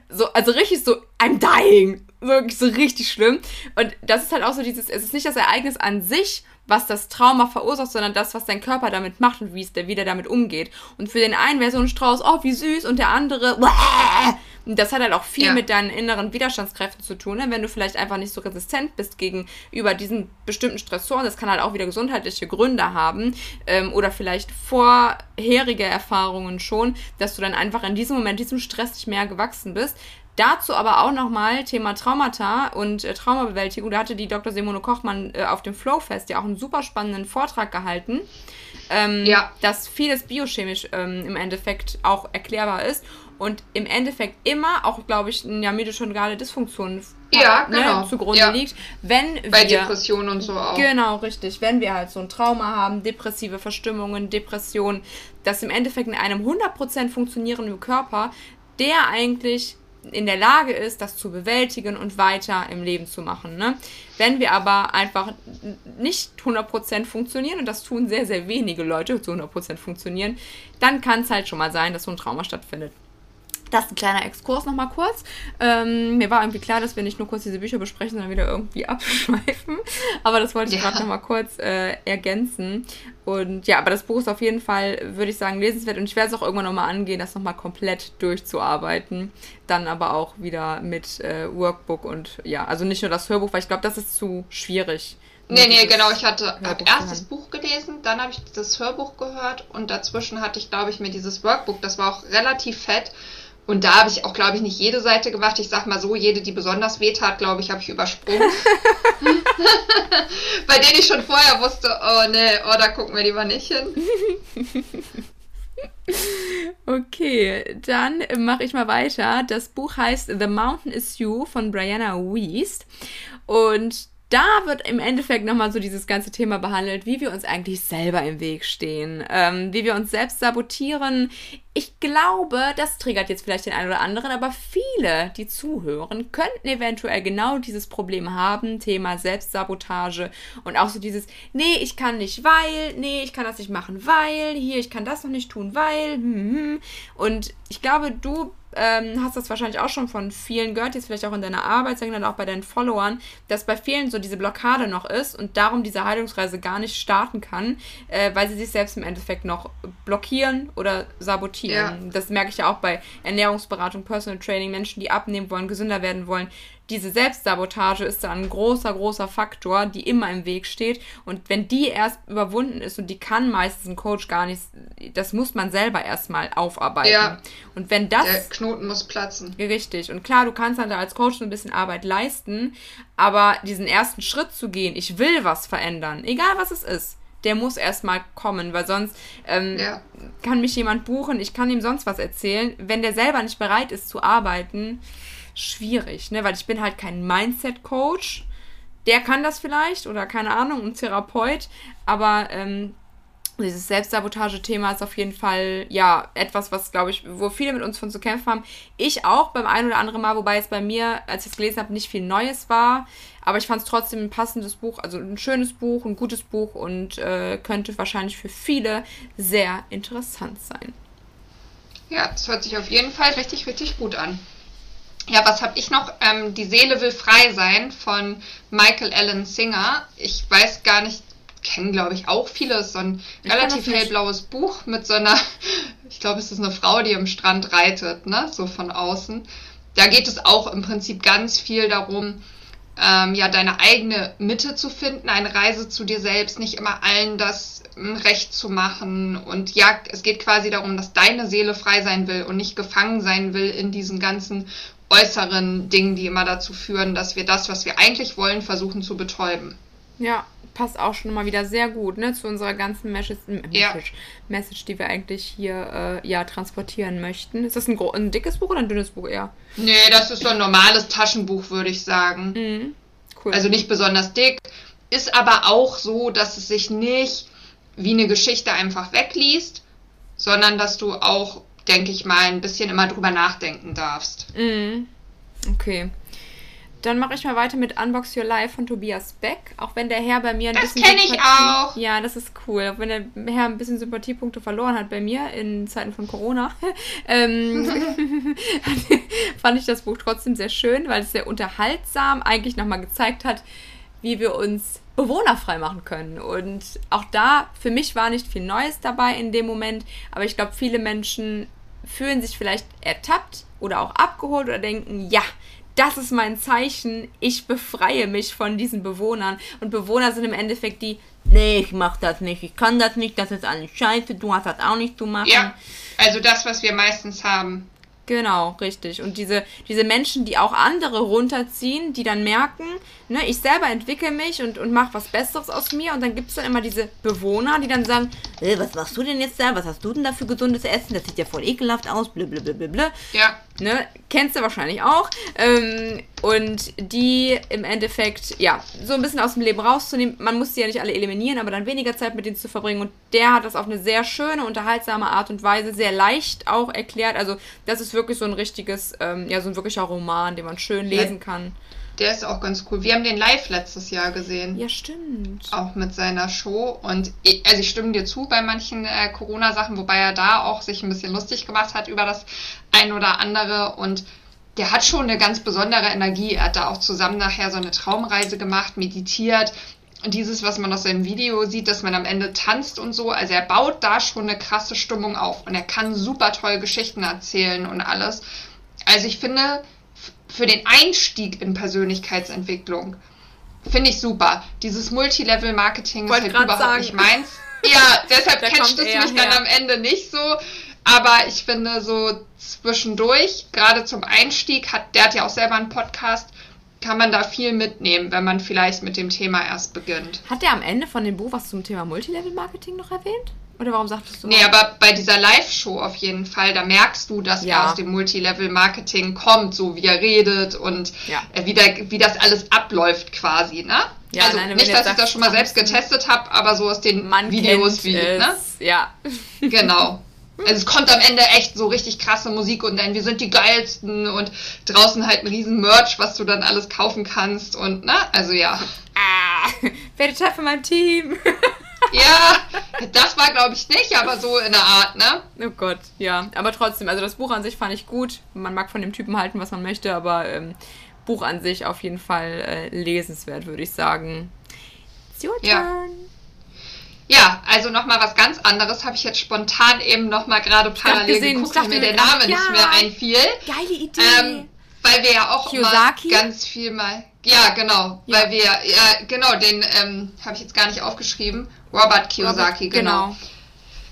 So, also richtig so, I'm dying. So, so richtig schlimm. Und das ist halt auch so dieses, es ist nicht das Ereignis an sich, was das Trauma verursacht, sondern das, was dein Körper damit macht und wie es der wieder damit umgeht. Und für den einen wäre so ein Strauß, oh, wie süß, und der andere, und das hat halt auch viel ja. mit deinen inneren Widerstandskräften zu tun, ne? wenn du vielleicht einfach nicht so resistent bist gegenüber diesen bestimmten Stressoren. Das kann halt auch wieder gesundheitliche Gründe haben ähm, oder vielleicht vorherige Erfahrungen schon, dass du dann einfach in diesem Moment diesem Stress nicht mehr gewachsen bist. Dazu aber auch nochmal Thema Traumata und äh, Traumabewältigung. Da hatte die Dr. Simone Kochmann äh, auf dem Flowfest ja auch einen super spannenden Vortrag gehalten, ähm, ja. dass vieles biochemisch ähm, im Endeffekt auch erklärbar ist und im Endeffekt immer auch, glaube ich, ja, mitochondriale Dysfunktion ja, ne, genau. zugrunde ja. liegt. Wenn Bei wir, Depressionen und so auch. Genau, richtig. Wenn wir halt so ein Trauma haben, depressive Verstimmungen, Depressionen, dass im Endeffekt in einem 100% funktionierenden Körper der eigentlich in der Lage ist, das zu bewältigen und weiter im Leben zu machen. Ne? Wenn wir aber einfach nicht 100% funktionieren, und das tun sehr, sehr wenige Leute zu 100% funktionieren, dann kann es halt schon mal sein, dass so ein Trauma stattfindet. Das ist ein kleiner Exkurs nochmal kurz. Ähm, mir war irgendwie klar, dass wir nicht nur kurz diese Bücher besprechen, sondern wieder irgendwie abschweifen. Aber das wollte ich ja. gerade nochmal kurz äh, ergänzen. Und ja, aber das Buch ist auf jeden Fall, würde ich sagen, lesenswert. Und ich werde es auch irgendwann nochmal angehen, das nochmal komplett durchzuarbeiten. Dann aber auch wieder mit äh, Workbook und ja, also nicht nur das Hörbuch, weil ich glaube, das ist zu schwierig. Nee, nee, genau. Ich hatte hab erst das Buch gelesen, dann habe ich das Hörbuch gehört und dazwischen hatte ich, glaube ich, mir dieses Workbook, das war auch relativ fett. Und da habe ich auch, glaube ich, nicht jede Seite gemacht. Ich sag mal so, jede, die besonders weh tat, glaube ich, habe ich übersprungen. Bei denen ich schon vorher wusste, oh nee, oh, da gucken wir lieber nicht hin. Okay, dann mache ich mal weiter. Das Buch heißt The Mountain is You von Brianna Wiest. Und da wird im Endeffekt nochmal so dieses ganze Thema behandelt, wie wir uns eigentlich selber im Weg stehen, ähm, wie wir uns selbst sabotieren. Ich glaube, das triggert jetzt vielleicht den einen oder anderen, aber viele, die zuhören, könnten eventuell genau dieses Problem haben, Thema Selbstsabotage und auch so dieses, nee, ich kann nicht, weil, nee, ich kann das nicht machen, weil, hier, ich kann das noch nicht tun, weil, hm, hm. und ich glaube, du ähm, hast das wahrscheinlich auch schon von vielen gehört, jetzt vielleicht auch in deiner Arbeit, sondern auch bei deinen Followern, dass bei vielen so diese Blockade noch ist und darum diese Heilungsreise gar nicht starten kann, äh, weil sie sich selbst im Endeffekt noch blockieren oder sabotieren. Ja. Das merke ich ja auch bei Ernährungsberatung, Personal Training, Menschen, die abnehmen wollen, gesünder werden wollen, diese Selbstsabotage ist da ein großer, großer Faktor, die immer im Weg steht. Und wenn die erst überwunden ist, und die kann meistens ein Coach gar nicht, das muss man selber erstmal aufarbeiten. Ja. Und wenn das. Der Knoten muss platzen. Richtig. Und klar, du kannst dann da als Coach so ein bisschen Arbeit leisten, aber diesen ersten Schritt zu gehen, ich will was verändern, egal was es ist der muss erstmal kommen, weil sonst ähm, ja. kann mich jemand buchen, ich kann ihm sonst was erzählen. Wenn der selber nicht bereit ist zu arbeiten, schwierig, ne? Weil ich bin halt kein Mindset-Coach. Der kann das vielleicht oder keine Ahnung, ein Therapeut, aber ähm, dieses Selbstsabotage-Thema ist auf jeden Fall ja etwas, was glaube ich, wo viele mit uns von zu kämpfen haben. Ich auch beim einen oder anderen Mal, wobei es bei mir, als ich es gelesen habe, nicht viel Neues war. Aber ich fand es trotzdem ein passendes Buch, also ein schönes Buch, ein gutes Buch und äh, könnte wahrscheinlich für viele sehr interessant sein. Ja, das hört sich auf jeden Fall richtig, richtig gut an. Ja, was habe ich noch? Ähm, Die Seele will frei sein von Michael Allen Singer. Ich weiß gar nicht, kennen glaube ich auch viele. Es ist so ein ich relativ hellblaues Buch mit so einer, ich glaube, es ist eine Frau, die am Strand reitet, ne? So von außen. Da geht es auch im Prinzip ganz viel darum, ähm, ja, deine eigene Mitte zu finden, eine Reise zu dir selbst, nicht immer allen das hm, Recht zu machen. Und ja, es geht quasi darum, dass deine Seele frei sein will und nicht gefangen sein will in diesen ganzen äußeren Dingen, die immer dazu führen, dass wir das, was wir eigentlich wollen, versuchen zu betäuben. Ja, passt auch schon mal wieder sehr gut ne, zu unserer ganzen Message, ja. Message, die wir eigentlich hier äh, ja, transportieren möchten. Ist das ein, ein, dickes Buch oder ein dünnes Buch eher? Nee, das ist so ein normales Taschenbuch, würde ich sagen. Mhm. Cool. Also nicht besonders dick. Ist aber auch so, dass es sich nicht wie eine Geschichte einfach wegliest, sondern dass du auch, denke ich mal, ein bisschen immer drüber nachdenken darfst. Mhm. Okay. Dann mache ich mal weiter mit Unbox Your Life von Tobias Beck. Auch wenn der Herr bei mir ein das bisschen. Das kenne ich auch. Ja, das ist cool. Auch wenn der Herr ein bisschen Sympathiepunkte verloren hat bei mir in Zeiten von Corona, ähm, fand ich das Buch trotzdem sehr schön, weil es sehr unterhaltsam eigentlich nochmal gezeigt hat, wie wir uns bewohnerfrei machen können. Und auch da, für mich war nicht viel Neues dabei in dem Moment, aber ich glaube, viele Menschen fühlen sich vielleicht ertappt oder auch abgeholt oder denken, ja, das ist mein Zeichen, ich befreie mich von diesen Bewohnern. Und Bewohner sind im Endeffekt die, nee, ich mach das nicht, ich kann das nicht, das ist alles scheiße, du hast das auch nicht zu machen. Ja, also das, was wir meistens haben. Genau, richtig. Und diese, diese Menschen, die auch andere runterziehen, die dann merken, ne, ich selber entwickle mich und, und mache was Besseres aus mir. Und dann gibt es dann immer diese Bewohner, die dann sagen, äh, was machst du denn jetzt da? Was hast du denn da für gesundes Essen? Das sieht ja voll ekelhaft aus, blablabla. Ja. Ne, kennst du wahrscheinlich auch. Ähm, und die im Endeffekt, ja, so ein bisschen aus dem Leben rauszunehmen. Man muss die ja nicht alle eliminieren, aber dann weniger Zeit mit denen zu verbringen. Und der hat das auf eine sehr schöne, unterhaltsame Art und Weise, sehr leicht auch erklärt. Also, das ist wirklich so ein richtiges, ähm, ja, so ein wirklicher Roman, den man schön lesen kann. Der ist auch ganz cool. Wir haben den live letztes Jahr gesehen. Ja, stimmt. Auch mit seiner Show. Und ich, also ich stimme dir zu bei manchen äh, Corona-Sachen, wobei er da auch sich ein bisschen lustig gemacht hat über das ein oder andere. Und der hat schon eine ganz besondere Energie. Er hat da auch zusammen nachher so eine Traumreise gemacht, meditiert. Und dieses, was man aus seinem Video sieht, dass man am Ende tanzt und so. Also er baut da schon eine krasse Stimmung auf. Und er kann super toll Geschichten erzählen und alles. Also ich finde, für den Einstieg in Persönlichkeitsentwicklung finde ich super. Dieses Multilevel-Marketing ist halt überhaupt sagen. nicht meins. Ja, deshalb catcht es mich her. dann am Ende nicht so. Aber ich finde so zwischendurch, gerade zum Einstieg, hat der hat ja auch selber einen Podcast, kann man da viel mitnehmen, wenn man vielleicht mit dem Thema erst beginnt. Hat der am Ende von dem Buch was zum Thema Multilevel-Marketing noch erwähnt? Oder warum sagtest du? Nee, aber bei dieser Live-Show auf jeden Fall, da merkst du, dass ja. er aus dem Multilevel-Marketing kommt, so wie er redet und ja. Äh, wie, der, wie das alles abläuft quasi, ne? Ja, also nein, nicht, dass ich das schon mal selbst getestet habe, aber so aus den Videos wie, es. ne? Ja. Genau. Also es kommt am Ende echt so richtig krasse Musik und dann wir sind die geilsten und draußen halt ein riesen Merch, was du dann alles kaufen kannst und ne, also ja. Ah, werde Teil von meinem Team. Ja, das war glaube ich nicht, aber so in der Art, ne? Oh Gott, ja. Aber trotzdem, also das Buch an sich fand ich gut. Man mag von dem Typen halten, was man möchte, aber ähm, Buch an sich auf jeden Fall äh, lesenswert, würde ich sagen. It's your turn. Ja. Ja, also nochmal was ganz anderes habe ich jetzt spontan eben nochmal gerade parallel gesehen, geguckt, weil mir der Name ja, nicht mehr einfiel. Geile Idee. Ähm, weil wir ja auch Kiyosaki? mal ganz viel mal. Ja, genau. Ja. Weil wir, ja, genau, den ähm, habe ich jetzt gar nicht aufgeschrieben. Robert Kiyosaki, Robert, genau. genau.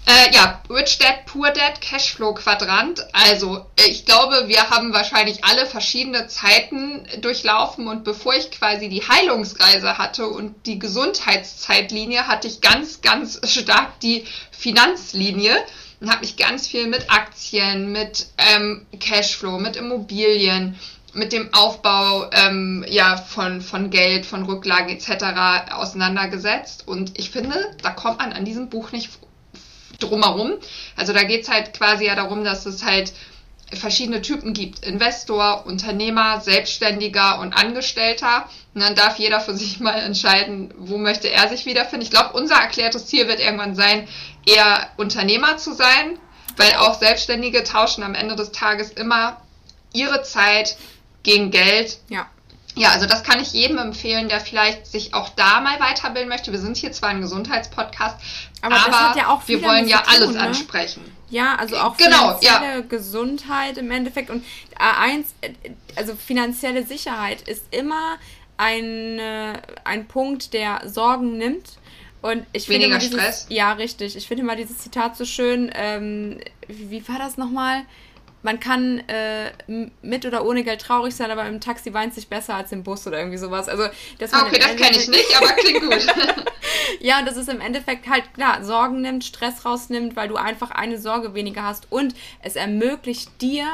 Äh, ja, Rich Dad, Poor Dad, Cashflow Quadrant. Also, äh, ich glaube, wir haben wahrscheinlich alle verschiedene Zeiten durchlaufen und bevor ich quasi die Heilungsreise hatte und die Gesundheitszeitlinie, hatte ich ganz, ganz stark die Finanzlinie und habe mich ganz viel mit Aktien, mit ähm, Cashflow, mit Immobilien, mit dem Aufbau ähm, ja, von, von Geld, von Rücklagen etc. auseinandergesetzt. Und ich finde, da kommt man an diesem Buch nicht drumherum. Also da geht es halt quasi ja darum, dass es halt verschiedene Typen gibt. Investor, Unternehmer, Selbstständiger und Angestellter. Und dann darf jeder für sich mal entscheiden, wo möchte er sich wiederfinden. Ich glaube, unser erklärtes Ziel wird irgendwann sein, eher Unternehmer zu sein, weil auch Selbstständige tauschen am Ende des Tages immer ihre Zeit gegen Geld. Ja. Ja, also das kann ich jedem empfehlen, der vielleicht sich auch da mal weiterbilden möchte. Wir sind hier zwar ein Gesundheitspodcast, aber, aber ja wir wollen ja alles tun, ne? ansprechen. Ja, also auch genau, finanzielle ja. Gesundheit im Endeffekt. Und A1, also finanzielle Sicherheit ist immer ein, ein Punkt, der Sorgen nimmt. Und ich Weniger finde dieses, Stress. Ja, richtig. Ich finde mal dieses Zitat so schön. Ähm, wie, wie war das nochmal? Man kann äh, mit oder ohne Geld traurig sein, aber im Taxi weint sich besser als im Bus oder irgendwie sowas. Also, dass man okay, das kenne ich nicht, aber klingt gut. ja, und das ist im Endeffekt halt klar, Sorgen nimmt, Stress rausnimmt, weil du einfach eine Sorge weniger hast und es ermöglicht dir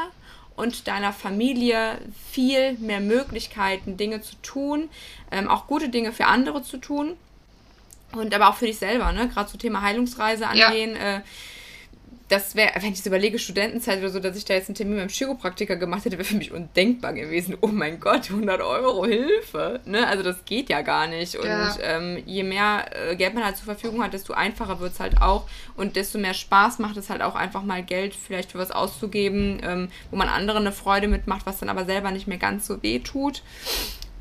und deiner Familie viel mehr Möglichkeiten, Dinge zu tun, ähm, auch gute Dinge für andere zu tun und aber auch für dich selber, ne? Gerade zum Thema Heilungsreise angehen. Ja. Äh, das wäre, wenn ich so überlege, Studentenzeit oder so, dass ich da jetzt einen Termin einem Chiropraktiker gemacht hätte, wäre für mich undenkbar gewesen. Oh mein Gott, 100 Euro Hilfe. Ne? Also das geht ja gar nicht. Und ja. ähm, je mehr äh, Geld man halt zur Verfügung hat, desto einfacher wird es halt auch. Und desto mehr Spaß macht es halt auch einfach mal Geld vielleicht für was auszugeben, ähm, wo man anderen eine Freude mitmacht, was dann aber selber nicht mehr ganz so weh tut.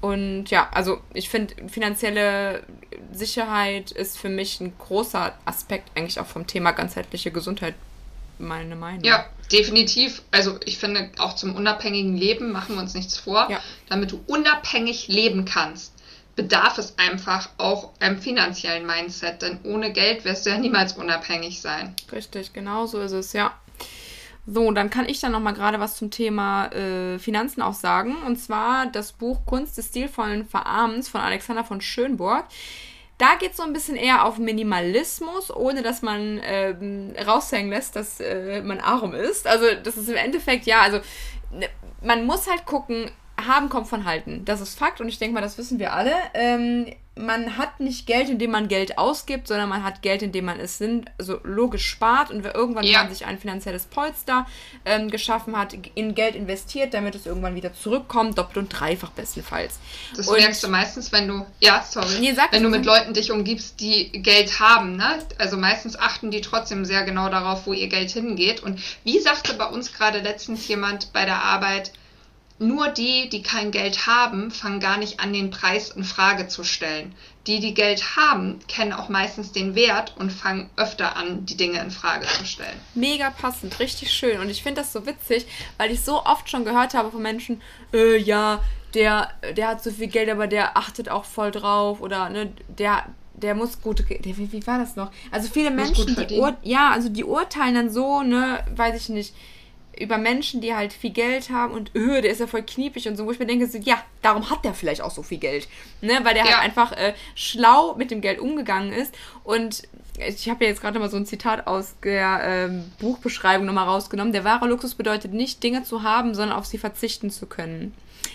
Und ja, also ich finde, finanzielle Sicherheit ist für mich ein großer Aspekt eigentlich auch vom Thema ganzheitliche Gesundheit meine Meinung. Ja, definitiv. Also ich finde auch zum unabhängigen Leben machen wir uns nichts vor. Ja. Damit du unabhängig leben kannst, bedarf es einfach auch einem finanziellen Mindset. Denn ohne Geld wirst du ja niemals unabhängig sein. Richtig, genau so ist es, ja. So, dann kann ich dann noch mal gerade was zum Thema äh, Finanzen auch sagen. Und zwar das Buch Kunst des stilvollen Verarmens von Alexander von Schönburg. Da geht es so ein bisschen eher auf Minimalismus, ohne dass man ähm, raushängen lässt, dass äh, man arm ist. Also das ist im Endeffekt, ja, also ne, man muss halt gucken, haben kommt von halten. Das ist Fakt und ich denke mal, das wissen wir alle. Ähm, man hat nicht Geld, indem man Geld ausgibt, sondern man hat Geld, indem man es sind, also logisch spart und irgendwann ja. man sich ein finanzielles Polster ähm, geschaffen hat, in Geld investiert, damit es irgendwann wieder zurückkommt, doppelt und dreifach bestenfalls. Das und merkst du meistens, wenn du, ja, sorry, nee, wenn du mit Leuten dich umgibst, die Geld haben, ne? Also meistens achten die trotzdem sehr genau darauf, wo ihr Geld hingeht. Und wie sagte bei uns gerade letztens jemand bei der Arbeit, nur die, die kein Geld haben, fangen gar nicht an, den Preis in Frage zu stellen. Die, die Geld haben, kennen auch meistens den Wert und fangen öfter an, die Dinge in Frage zu stellen. Mega passend, richtig schön. Und ich finde das so witzig, weil ich so oft schon gehört habe von Menschen, äh, ja, der, der hat so viel Geld, aber der achtet auch voll drauf oder ne, der, der muss gut, der, wie, wie war das noch? Also viele Menschen, die, ja, also die urteilen dann so, ne, weiß ich nicht, über Menschen, die halt viel Geld haben und öh, der ist ja voll kniepig und so, wo ich mir denke, so, ja, darum hat der vielleicht auch so viel Geld. Ne? Weil der halt ja. halt einfach äh, schlau mit dem Geld umgegangen ist. Und ich habe ja jetzt gerade mal so ein Zitat aus der ähm, Buchbeschreibung nochmal rausgenommen. Der wahre Luxus bedeutet nicht, Dinge zu haben, sondern auf sie verzichten zu können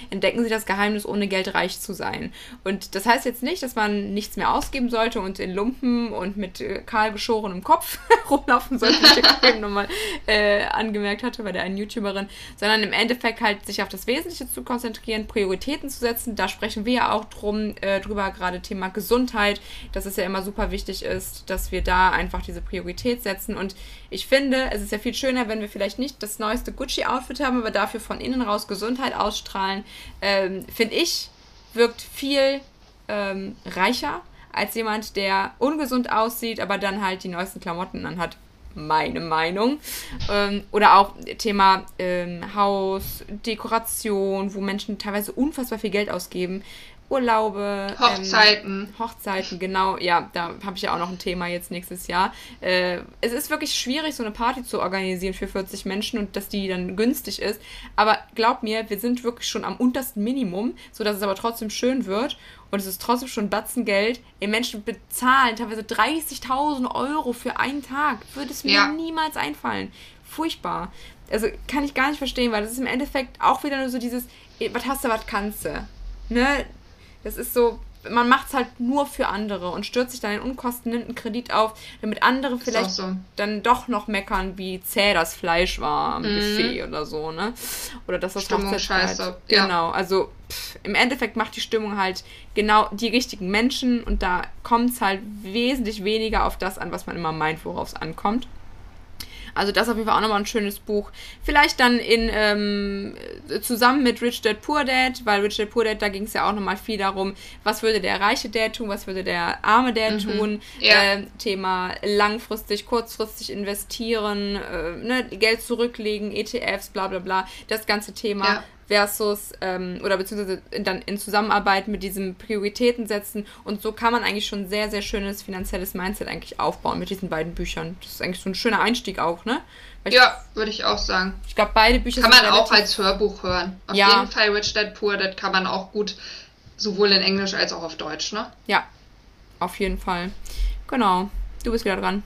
entdecken sie das Geheimnis, ohne Geld reich zu sein. Und das heißt jetzt nicht, dass man nichts mehr ausgeben sollte und in Lumpen und mit äh, kahl geschorenem Kopf rumlaufen sollte, wie ich eben nochmal äh, angemerkt hatte bei der einen YouTuberin, sondern im Endeffekt halt sich auf das Wesentliche zu konzentrieren, Prioritäten zu setzen. Da sprechen wir ja auch drum, äh, drüber, gerade Thema Gesundheit, dass es ja immer super wichtig ist, dass wir da einfach diese Priorität setzen. Und ich finde, es ist ja viel schöner, wenn wir vielleicht nicht das neueste Gucci-Outfit haben, aber dafür von innen raus Gesundheit ausstrahlen, ähm, finde ich, wirkt viel ähm, reicher als jemand, der ungesund aussieht, aber dann halt die neuesten Klamotten anhat. Meine Meinung. Ähm, oder auch Thema ähm, Haus, Dekoration, wo Menschen teilweise unfassbar viel Geld ausgeben. Urlaube, Hochzeiten. Ähm, Hochzeiten, genau. Ja, da habe ich ja auch noch ein Thema jetzt nächstes Jahr. Äh, es ist wirklich schwierig, so eine Party zu organisieren für 40 Menschen und dass die dann günstig ist. Aber glaub mir, wir sind wirklich schon am untersten Minimum, sodass es aber trotzdem schön wird. Und es ist trotzdem schon Batzengeld. Ey, Menschen bezahlen teilweise 30.000 Euro für einen Tag. Würde es mir ja. niemals einfallen. Furchtbar. Also kann ich gar nicht verstehen, weil das ist im Endeffekt auch wieder nur so dieses, was hast du, was kannst du. Ne? Das ist so, man macht es halt nur für andere und stürzt sich dann in Unkosten, nimmt einen Kredit auf, damit andere vielleicht so. dann doch noch meckern, wie zäh das Fleisch war am mhm. Buffet oder so, ne? Oder dass das Stimmung scheiße. Genau, also pff, im Endeffekt macht die Stimmung halt genau die richtigen Menschen und da kommt es halt wesentlich weniger auf das an, was man immer meint, worauf es ankommt. Also das ist auf jeden Fall auch nochmal ein schönes Buch. Vielleicht dann in ähm, zusammen mit Rich Dad Poor Dad, weil Rich Dad Poor Dad, da ging es ja auch nochmal viel darum, was würde der reiche Dad tun, was würde der arme Dad mhm. tun. Ja. Äh, Thema langfristig, kurzfristig investieren, äh, ne, Geld zurücklegen, ETFs, bla bla bla. Das ganze Thema. Ja versus ähm, oder beziehungsweise dann in Zusammenarbeit mit diesem Prioritäten setzen und so kann man eigentlich schon sehr, sehr schönes finanzielles Mindset eigentlich aufbauen mit diesen beiden Büchern. Das ist eigentlich so ein schöner Einstieg auch, ne? Weil ja, würde ich auch sagen. Ich glaube, beide Bücher kann man auch als Hörbuch hören. Auf ja. jeden Fall Rich Dad Poor Dad kann man auch gut sowohl in Englisch als auch auf Deutsch, ne? Ja, auf jeden Fall. Genau. Du bist wieder dran.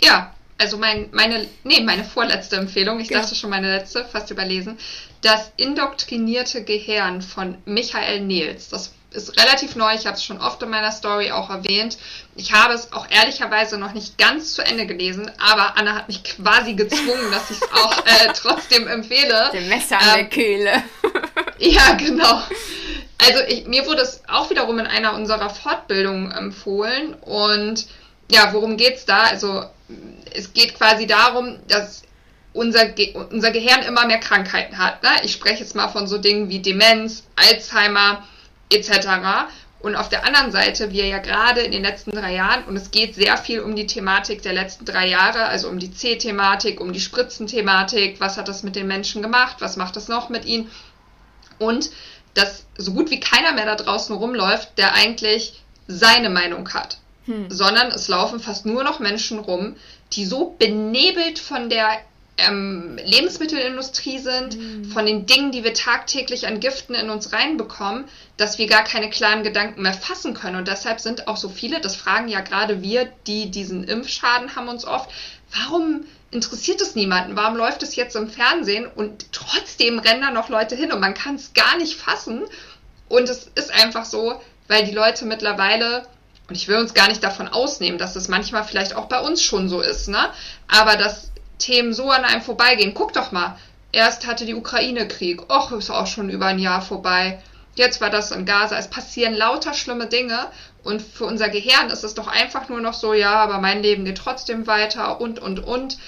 Ja, also mein, meine, nee, meine vorletzte Empfehlung, ich ja. dachte schon meine letzte, fast überlesen, das indoktrinierte Gehirn von Michael Nils. Das ist relativ neu, ich habe es schon oft in meiner Story auch erwähnt. Ich habe es auch ehrlicherweise noch nicht ganz zu Ende gelesen, aber Anna hat mich quasi gezwungen, dass ich es auch äh, trotzdem empfehle. Der Messer an ähm, der Kehle. ja, genau. Also ich, mir wurde es auch wiederum in einer unserer Fortbildungen empfohlen und ja, worum geht's da? Also es geht quasi darum, dass unser, Ge unser Gehirn immer mehr Krankheiten hat. Ne? Ich spreche jetzt mal von so Dingen wie Demenz, Alzheimer etc. Und auf der anderen Seite, wir ja gerade in den letzten drei Jahren, und es geht sehr viel um die Thematik der letzten drei Jahre, also um die C-Thematik, um die Spritzenthematik, was hat das mit den Menschen gemacht, was macht das noch mit ihnen? Und dass so gut wie keiner mehr da draußen rumläuft, der eigentlich seine Meinung hat hm. sondern es laufen fast nur noch Menschen rum, die so benebelt von der ähm, Lebensmittelindustrie sind, hm. von den Dingen, die wir tagtäglich an Giften in uns reinbekommen, dass wir gar keine klaren Gedanken mehr fassen können. Und deshalb sind auch so viele, das fragen ja gerade wir, die diesen Impfschaden haben uns oft, warum interessiert es niemanden? Warum läuft es jetzt im Fernsehen und trotzdem rennen da noch Leute hin und man kann es gar nicht fassen? Und es ist einfach so, weil die Leute mittlerweile und ich will uns gar nicht davon ausnehmen, dass das manchmal vielleicht auch bei uns schon so ist, ne? Aber dass Themen so an einem vorbeigehen. Guck doch mal. Erst hatte die Ukraine Krieg. Och, ist auch schon über ein Jahr vorbei. Jetzt war das in Gaza. Es passieren lauter schlimme Dinge. Und für unser Gehirn ist es doch einfach nur noch so, ja, aber mein Leben geht trotzdem weiter und, und, und.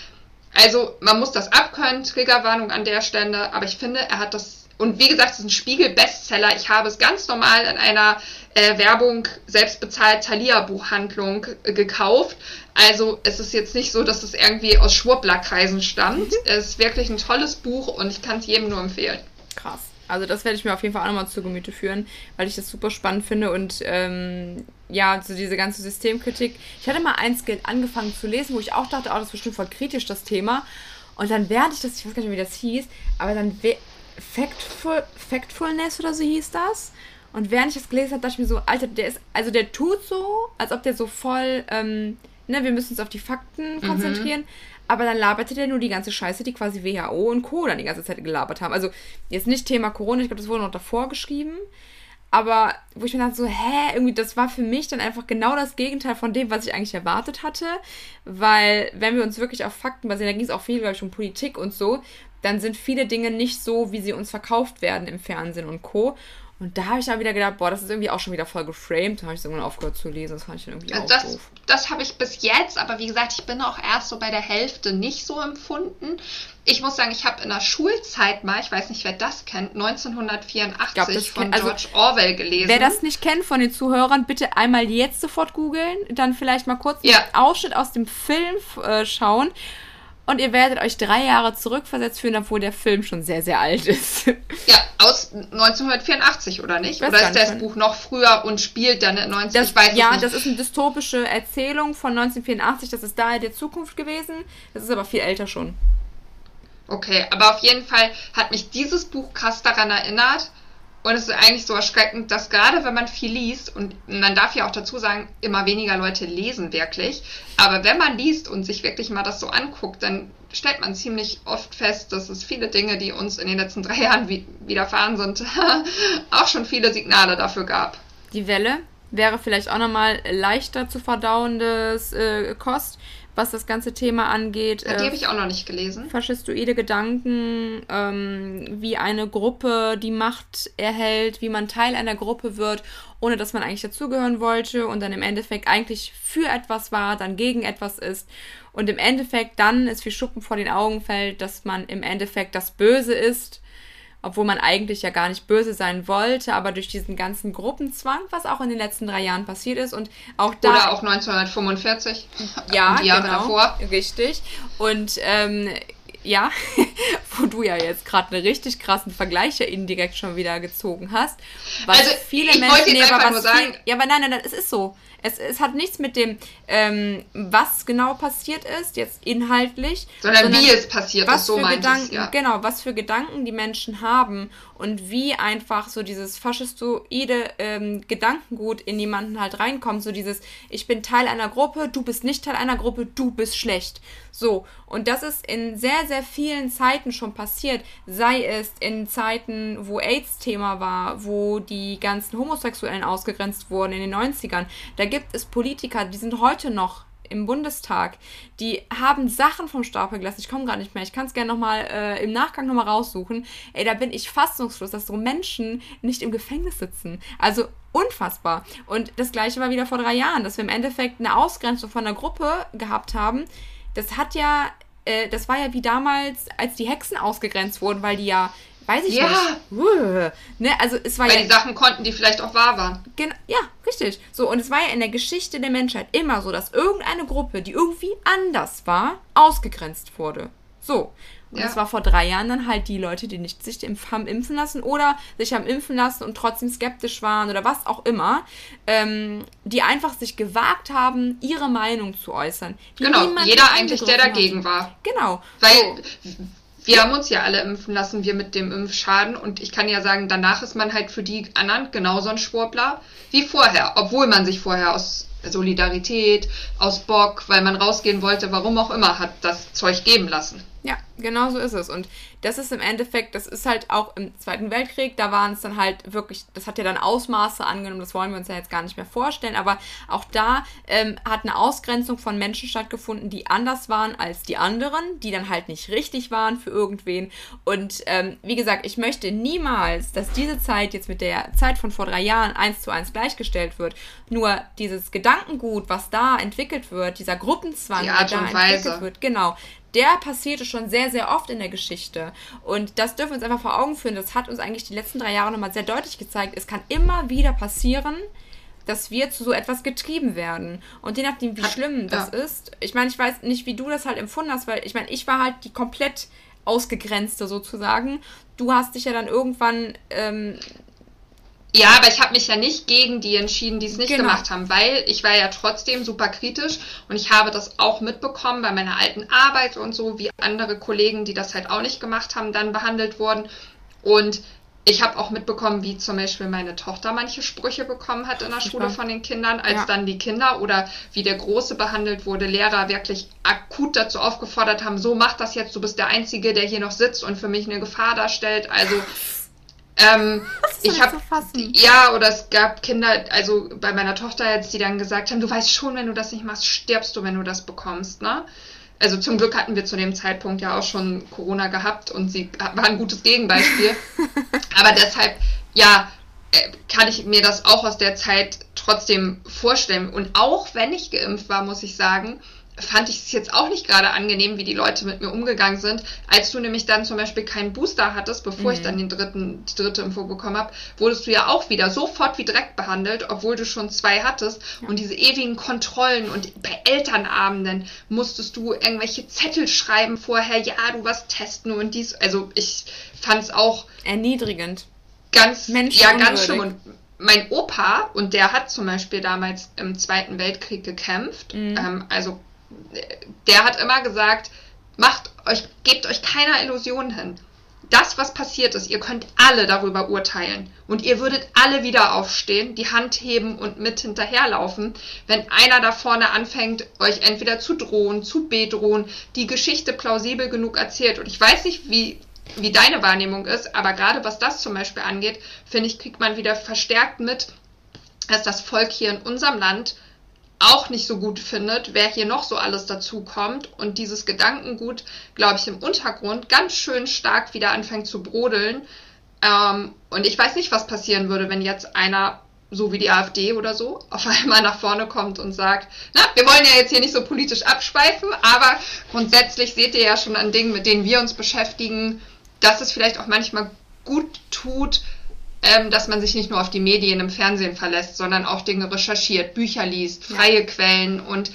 Also, man muss das abkönnen. Triggerwarnung an der Stelle. Aber ich finde, er hat das und wie gesagt, es ist ein Spiegel-Bestseller. Ich habe es ganz normal in einer äh, Werbung selbstbezahlt Thalia-Buchhandlung äh, gekauft. Also es ist jetzt nicht so, dass es irgendwie aus Schwurbler-Kreisen stammt. Mhm. es ist wirklich ein tolles Buch und ich kann es jedem nur empfehlen. Krass. Also das werde ich mir auf jeden Fall auch nochmal zu Gemüte führen, weil ich das super spannend finde und ähm, ja, so diese ganze Systemkritik. Ich hatte mal eins angefangen zu lesen, wo ich auch dachte, oh, das ist bestimmt voll kritisch, das Thema. Und dann während ich das, ich weiß gar nicht mehr, wie das hieß, aber dann Factful, Factfulness oder so hieß das. Und während ich das gelesen habe, dachte ich mir so, Alter, der ist, also der tut so, als ob der so voll, ähm, ne, wir müssen uns auf die Fakten mhm. konzentrieren. Mhm. Aber dann laberte der nur die ganze Scheiße, die quasi WHO und Co. dann die ganze Zeit gelabert haben. Also jetzt nicht Thema Corona, ich glaube, das wurde noch davor geschrieben. Aber wo ich mir dachte so, hä, irgendwie, das war für mich dann einfach genau das Gegenteil von dem, was ich eigentlich erwartet hatte. Weil, wenn wir uns wirklich auf Fakten basieren, da ging es auch viel, glaube ich, um Politik und so, dann sind viele Dinge nicht so, wie sie uns verkauft werden im Fernsehen und Co. Und da habe ich dann wieder gedacht, boah, das ist irgendwie auch schon wieder voll geframed. Da habe ich irgendwann aufgehört zu lesen. Das fand ich dann irgendwie also auch das, doof. Das habe ich bis jetzt, aber wie gesagt, ich bin auch erst so bei der Hälfte nicht so empfunden. Ich muss sagen, ich habe in der Schulzeit mal, ich weiß nicht, wer das kennt, 1984 glaub, von also, George Orwell gelesen. Wer das nicht kennt von den Zuhörern, bitte einmal jetzt sofort googeln, dann vielleicht mal kurz ja. einen Ausschnitt aus dem Film äh, schauen und ihr werdet euch drei Jahre zurückversetzt fühlen, obwohl der Film schon sehr, sehr alt ist. Ja, aus 1984, oder nicht? oder ist das Buch noch früher und spielt dann in 19... Das, ich weiß ja, das ist eine dystopische Erzählung von 1984. Das ist daher der Zukunft gewesen. Das ist aber viel älter schon. Okay, aber auf jeden Fall hat mich dieses Buch krass daran erinnert, und es ist eigentlich so erschreckend, dass gerade wenn man viel liest, und man darf ja auch dazu sagen, immer weniger Leute lesen wirklich, aber wenn man liest und sich wirklich mal das so anguckt, dann stellt man ziemlich oft fest, dass es viele Dinge, die uns in den letzten drei Jahren widerfahren sind, auch schon viele Signale dafür gab. Die Welle wäre vielleicht auch nochmal leichter zu verdauendes äh, Kost was das ganze Thema angeht. Ja, die äh, habe ich auch noch nicht gelesen. Faschistoide Gedanken, ähm, wie eine Gruppe die Macht erhält, wie man Teil einer Gruppe wird, ohne dass man eigentlich dazugehören wollte und dann im Endeffekt eigentlich für etwas war, dann gegen etwas ist und im Endeffekt dann es wie Schuppen vor den Augen fällt, dass man im Endeffekt das Böse ist obwohl man eigentlich ja gar nicht böse sein wollte, aber durch diesen ganzen Gruppenzwang, was auch in den letzten drei Jahren passiert ist und auch da. Oder auch 1945. Ja, die Jahre genau, davor. Richtig. Und ähm, ja, wo du ja jetzt gerade einen richtig krassen Vergleich ja indirekt schon wieder gezogen hast. Weil also, viele ich Menschen wollte jetzt einfach nur sagen. Viel, ja, aber nein, nein, nein, es ist so. Es, es hat nichts mit dem, ähm, was genau passiert ist, jetzt inhaltlich. Sondern, sondern wie es passiert ist, so meint Gedanken, ja. Genau, was für Gedanken die Menschen haben und wie einfach so dieses faschistoide ähm, Gedankengut in jemanden halt reinkommt. So dieses, ich bin Teil einer Gruppe, du bist nicht Teil einer Gruppe, du bist schlecht. So, und das ist in sehr, sehr vielen Zeiten schon passiert. Sei es in Zeiten, wo AIDS Thema war, wo die ganzen Homosexuellen ausgegrenzt wurden in den 90ern. Da gibt es Politiker, die sind heute noch im Bundestag, die haben Sachen vom Stapel gelassen. Ich komme gerade nicht mehr. Ich kann es gerne nochmal äh, im Nachgang nochmal raussuchen. Ey, da bin ich fassungslos, dass so Menschen nicht im Gefängnis sitzen. Also unfassbar. Und das gleiche war wieder vor drei Jahren, dass wir im Endeffekt eine Ausgrenzung von einer Gruppe gehabt haben. Das hat ja, äh, das war ja wie damals, als die Hexen ausgegrenzt wurden, weil die ja weiß ich ja. nicht. Uh, ne, also es war Weil ja, die Sachen konnten, die vielleicht auch wahr waren. Genau, ja, richtig. So, und es war ja in der Geschichte der Menschheit immer so, dass irgendeine Gruppe, die irgendwie anders war, ausgegrenzt wurde. So. Und ja. das war vor drei Jahren dann halt die Leute, die nicht sich haben impfen lassen oder sich haben impfen lassen und trotzdem skeptisch waren oder was auch immer, ähm, die einfach sich gewagt haben, ihre Meinung zu äußern. Genau, jeder eigentlich, der dagegen hat. war. Genau. Weil so wir haben uns ja alle impfen lassen, wir mit dem Impfschaden. Und ich kann ja sagen, danach ist man halt für die anderen genauso ein Schwurbler wie vorher. Obwohl man sich vorher aus Solidarität, aus Bock, weil man rausgehen wollte, warum auch immer, hat das Zeug geben lassen. Ja, genau so ist es. Und das ist im Endeffekt, das ist halt auch im Zweiten Weltkrieg, da waren es dann halt wirklich, das hat ja dann Ausmaße angenommen, das wollen wir uns ja jetzt gar nicht mehr vorstellen, aber auch da ähm, hat eine Ausgrenzung von Menschen stattgefunden, die anders waren als die anderen, die dann halt nicht richtig waren für irgendwen. Und ähm, wie gesagt, ich möchte niemals, dass diese Zeit jetzt mit der Zeit von vor drei Jahren eins zu eins gleichgestellt wird. Nur dieses Gedankengut, was da entwickelt wird, dieser Gruppenzwang, der da entwickelt wird, genau, der passierte schon sehr, sehr oft in der Geschichte. Und das dürfen wir uns einfach vor Augen führen. Das hat uns eigentlich die letzten drei Jahre nochmal sehr deutlich gezeigt. Es kann immer wieder passieren, dass wir zu so etwas getrieben werden. Und je nachdem, wie schlimm das ja. ist, ich meine, ich weiß nicht, wie du das halt empfunden hast, weil ich meine, ich war halt die komplett ausgegrenzte sozusagen. Du hast dich ja dann irgendwann ähm, ja, aber ich habe mich ja nicht gegen die entschieden, die es nicht genau. gemacht haben, weil ich war ja trotzdem super kritisch und ich habe das auch mitbekommen bei meiner alten Arbeit und so, wie andere Kollegen, die das halt auch nicht gemacht haben, dann behandelt wurden. Und ich habe auch mitbekommen, wie zum Beispiel meine Tochter manche Sprüche bekommen hat in der Schule von den Kindern, als ja. dann die Kinder oder wie der Große behandelt wurde, Lehrer wirklich akut dazu aufgefordert haben, so mach das jetzt, du bist der Einzige, der hier noch sitzt und für mich eine Gefahr darstellt. Also ähm, ich habe ja oder es gab Kinder, also bei meiner Tochter jetzt, die dann gesagt haben, du weißt schon, wenn du das nicht machst, stirbst du, wenn du das bekommst, ne? Also zum Glück hatten wir zu dem Zeitpunkt ja auch schon Corona gehabt und sie war ein gutes Gegenbeispiel. Aber deshalb, ja, äh, kann ich mir das auch aus der Zeit trotzdem vorstellen. Und auch wenn ich geimpft war, muss ich sagen, fand ich es jetzt auch nicht gerade angenehm, wie die Leute mit mir umgegangen sind. Als du nämlich dann zum Beispiel keinen Booster hattest, bevor mhm. ich dann den dritten, die dritte Info bekommen habe, wurdest du ja auch wieder sofort wie Dreck behandelt, obwohl du schon zwei hattest. Ja. Und diese ewigen Kontrollen und bei Elternabenden musstest du irgendwelche Zettel schreiben vorher, ja, du warst testen und dies. Also ich fand es auch erniedrigend. Ganz, ja, ganz schlimm. Und mein Opa, und der hat zum Beispiel damals im Zweiten Weltkrieg gekämpft, mhm. ähm, also der hat immer gesagt, macht euch, gebt euch keiner Illusion hin. Das, was passiert ist, ihr könnt alle darüber urteilen. Und ihr würdet alle wieder aufstehen, die Hand heben und mit hinterherlaufen, wenn einer da vorne anfängt, euch entweder zu drohen, zu bedrohen, die Geschichte plausibel genug erzählt. Und ich weiß nicht, wie, wie deine Wahrnehmung ist, aber gerade was das zum Beispiel angeht, finde ich, kriegt man wieder verstärkt mit, dass das Volk hier in unserem Land auch nicht so gut findet, wer hier noch so alles dazu kommt und dieses Gedankengut, glaube ich, im Untergrund ganz schön stark wieder anfängt zu brodeln. Ähm, und ich weiß nicht, was passieren würde, wenn jetzt einer, so wie die AfD oder so, auf einmal nach vorne kommt und sagt, na, wir wollen ja jetzt hier nicht so politisch abschweifen, aber grundsätzlich seht ihr ja schon an Dingen, mit denen wir uns beschäftigen, dass es vielleicht auch manchmal gut tut, ähm, dass man sich nicht nur auf die Medien im Fernsehen verlässt, sondern auch Dinge recherchiert, Bücher liest, freie ja. Quellen und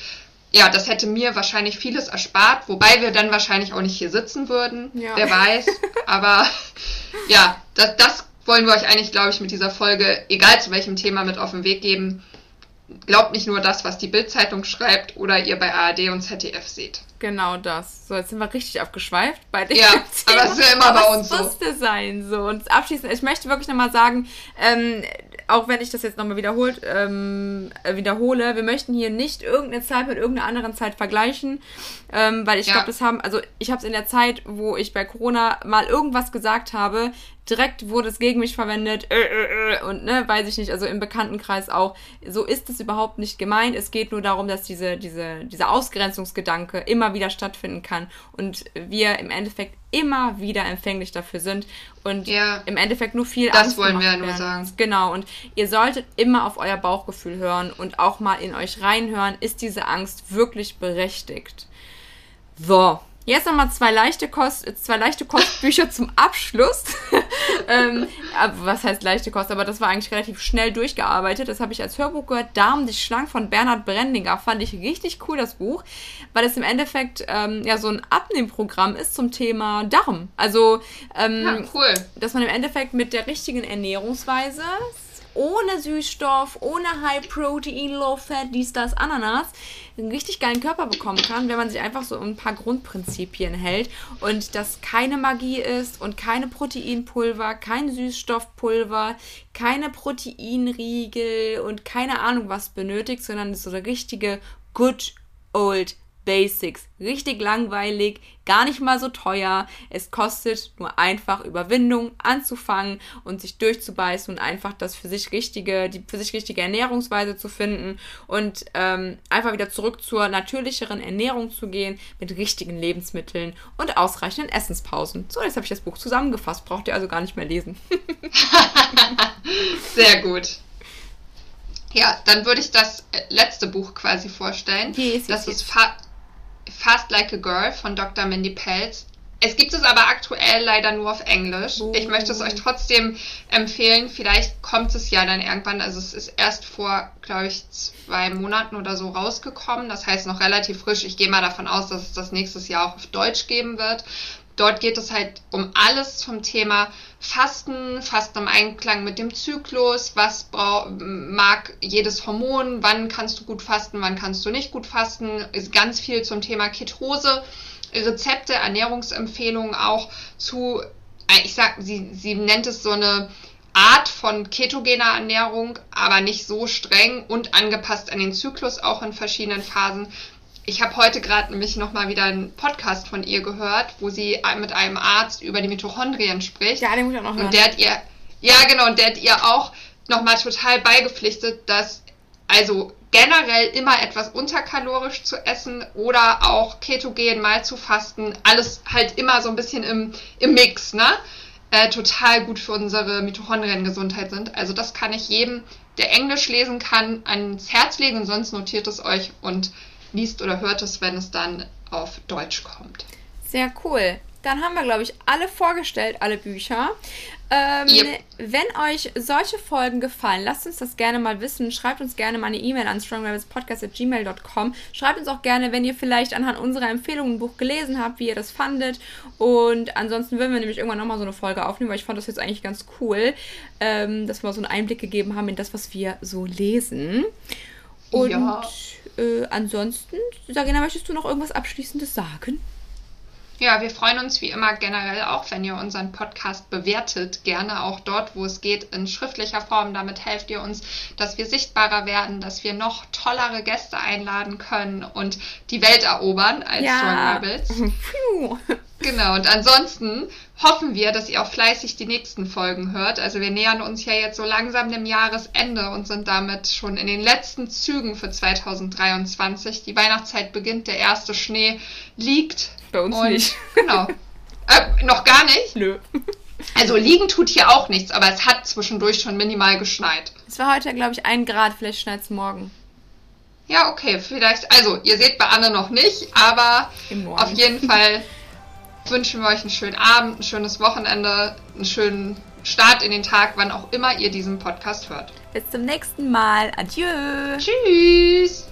ja, das hätte mir wahrscheinlich vieles erspart, wobei wir dann wahrscheinlich auch nicht hier sitzen würden, ja. wer weiß. Aber ja, das, das wollen wir euch eigentlich, glaube ich, mit dieser Folge, egal zu welchem Thema, mit auf den Weg geben. Glaubt nicht nur das, was die Bildzeitung schreibt oder ihr bei ARD und ZDF seht. Genau das. So, jetzt sind wir richtig abgeschweift bei dem Ja, Thema. aber es ist ja immer bei uns so. musste sein. So. Und abschließend, ich möchte wirklich nochmal sagen, ähm, auch wenn ich das jetzt nochmal wiederholt, ähm, äh, wiederhole, wir möchten hier nicht irgendeine Zeit mit irgendeiner anderen Zeit vergleichen, ähm, weil ich ja. glaube, das haben, also ich habe es in der Zeit, wo ich bei Corona mal irgendwas gesagt habe, direkt wurde es gegen mich verwendet äh, äh, äh, und ne, weiß ich nicht, also im Bekanntenkreis auch. So ist es überhaupt nicht gemeint. Es geht nur darum, dass diese, diese, dieser Ausgrenzungsgedanke immer wieder stattfinden kann und wir im Endeffekt immer wieder empfänglich dafür sind und ja, im Endeffekt nur viel das Angst wollen wir ja nur sagen. Genau, und ihr solltet immer auf euer Bauchgefühl hören und auch mal in euch reinhören, ist diese Angst wirklich berechtigt. So, Jetzt nochmal zwei leichte Kost, zwei leichte Kostbücher zum Abschluss. ähm, was heißt leichte Kost? Aber das war eigentlich relativ schnell durchgearbeitet. Das habe ich als Hörbuch gehört. Darm dich schlank von Bernhard Brendinger. Fand ich richtig cool, das Buch. Weil es im Endeffekt ähm, ja so ein Abnehmprogramm ist zum Thema Darm. Also, ähm, ja, cool. dass man im Endeffekt mit der richtigen Ernährungsweise ohne Süßstoff, ohne High Protein, Low Fat, dies, das, Ananas, einen richtig geilen Körper bekommen kann, wenn man sich einfach so ein paar Grundprinzipien hält und das keine Magie ist und keine Proteinpulver, kein Süßstoffpulver, keine Proteinriegel und keine Ahnung was benötigt, sondern so eine richtige Good Old Basics. Richtig langweilig, gar nicht mal so teuer. Es kostet nur einfach Überwindung anzufangen und sich durchzubeißen und einfach das für sich richtige, die für sich richtige Ernährungsweise zu finden und ähm, einfach wieder zurück zur natürlicheren Ernährung zu gehen mit richtigen Lebensmitteln und ausreichenden Essenspausen. So, jetzt habe ich das Buch zusammengefasst. Braucht ihr also gar nicht mehr lesen. Sehr gut. Ja, dann würde ich das äh, letzte Buch quasi vorstellen. Yes, das yes, ist Fa Fast Like a Girl von Dr. Mindy Pelz. Es gibt es aber aktuell leider nur auf Englisch. Oh. Ich möchte es euch trotzdem empfehlen. Vielleicht kommt es ja dann irgendwann. Also es ist erst vor, glaube ich, zwei Monaten oder so rausgekommen. Das heißt noch relativ frisch. Ich gehe mal davon aus, dass es das nächstes Jahr auch auf Deutsch geben wird. Dort geht es halt um alles zum Thema Fasten, Fasten im Einklang mit dem Zyklus, was mag jedes Hormon, wann kannst du gut fasten, wann kannst du nicht gut fasten, ist ganz viel zum Thema Ketose, Rezepte, Ernährungsempfehlungen auch zu, äh, ich sag, sie, sie nennt es so eine Art von ketogener Ernährung, aber nicht so streng und angepasst an den Zyklus, auch in verschiedenen Phasen ich habe heute gerade nämlich nochmal wieder einen Podcast von ihr gehört, wo sie mit einem Arzt über die Mitochondrien spricht. Ja, den muss ich auch noch hören. Und der hat ihr, ja genau, und der hat ihr auch nochmal total beigepflichtet, dass also generell immer etwas unterkalorisch zu essen oder auch ketogen mal zu fasten, alles halt immer so ein bisschen im, im Mix, ne? Äh, total gut für unsere Mitochondriengesundheit sind. Also das kann ich jedem, der Englisch lesen kann, ans Herz legen, sonst notiert es euch und liest oder hört es, wenn es dann auf Deutsch kommt. Sehr cool. Dann haben wir, glaube ich, alle vorgestellt, alle Bücher. Ähm, yep. Wenn euch solche Folgen gefallen, lasst uns das gerne mal wissen. Schreibt uns gerne mal eine E-Mail an stronglevelspodcast.gmail.com. Schreibt uns auch gerne, wenn ihr vielleicht anhand unserer Empfehlungen ein Buch gelesen habt, wie ihr das fandet. Und ansonsten würden wir nämlich irgendwann nochmal so eine Folge aufnehmen, weil ich fand das jetzt eigentlich ganz cool, ähm, dass wir so einen Einblick gegeben haben in das, was wir so lesen. Und ja äh, ansonsten, Sagina, möchtest du noch irgendwas Abschließendes sagen? Ja, wir freuen uns wie immer generell auch, wenn ihr unseren Podcast bewertet. Gerne auch dort, wo es geht, in schriftlicher Form. Damit helft ihr uns, dass wir sichtbarer werden, dass wir noch tollere Gäste einladen können und die Welt erobern als ja. Strong Rebels. Genau, und ansonsten hoffen wir, dass ihr auch fleißig die nächsten Folgen hört. Also wir nähern uns ja jetzt so langsam dem Jahresende und sind damit schon in den letzten Zügen für 2023. Die Weihnachtszeit beginnt, der erste Schnee liegt. Bei uns und, nicht. Genau. Äh, noch gar nicht? Nö. Also liegen tut hier auch nichts, aber es hat zwischendurch schon minimal geschneit. Es war heute, glaube ich, ein Grad, vielleicht schneit es morgen. Ja, okay, vielleicht. Also, ihr seht bei Anne noch nicht, aber auf jeden Fall wünschen wir euch einen schönen Abend, ein schönes Wochenende, einen schönen Start in den Tag, wann auch immer ihr diesen Podcast hört. Bis zum nächsten Mal. Adieu. Tschüss.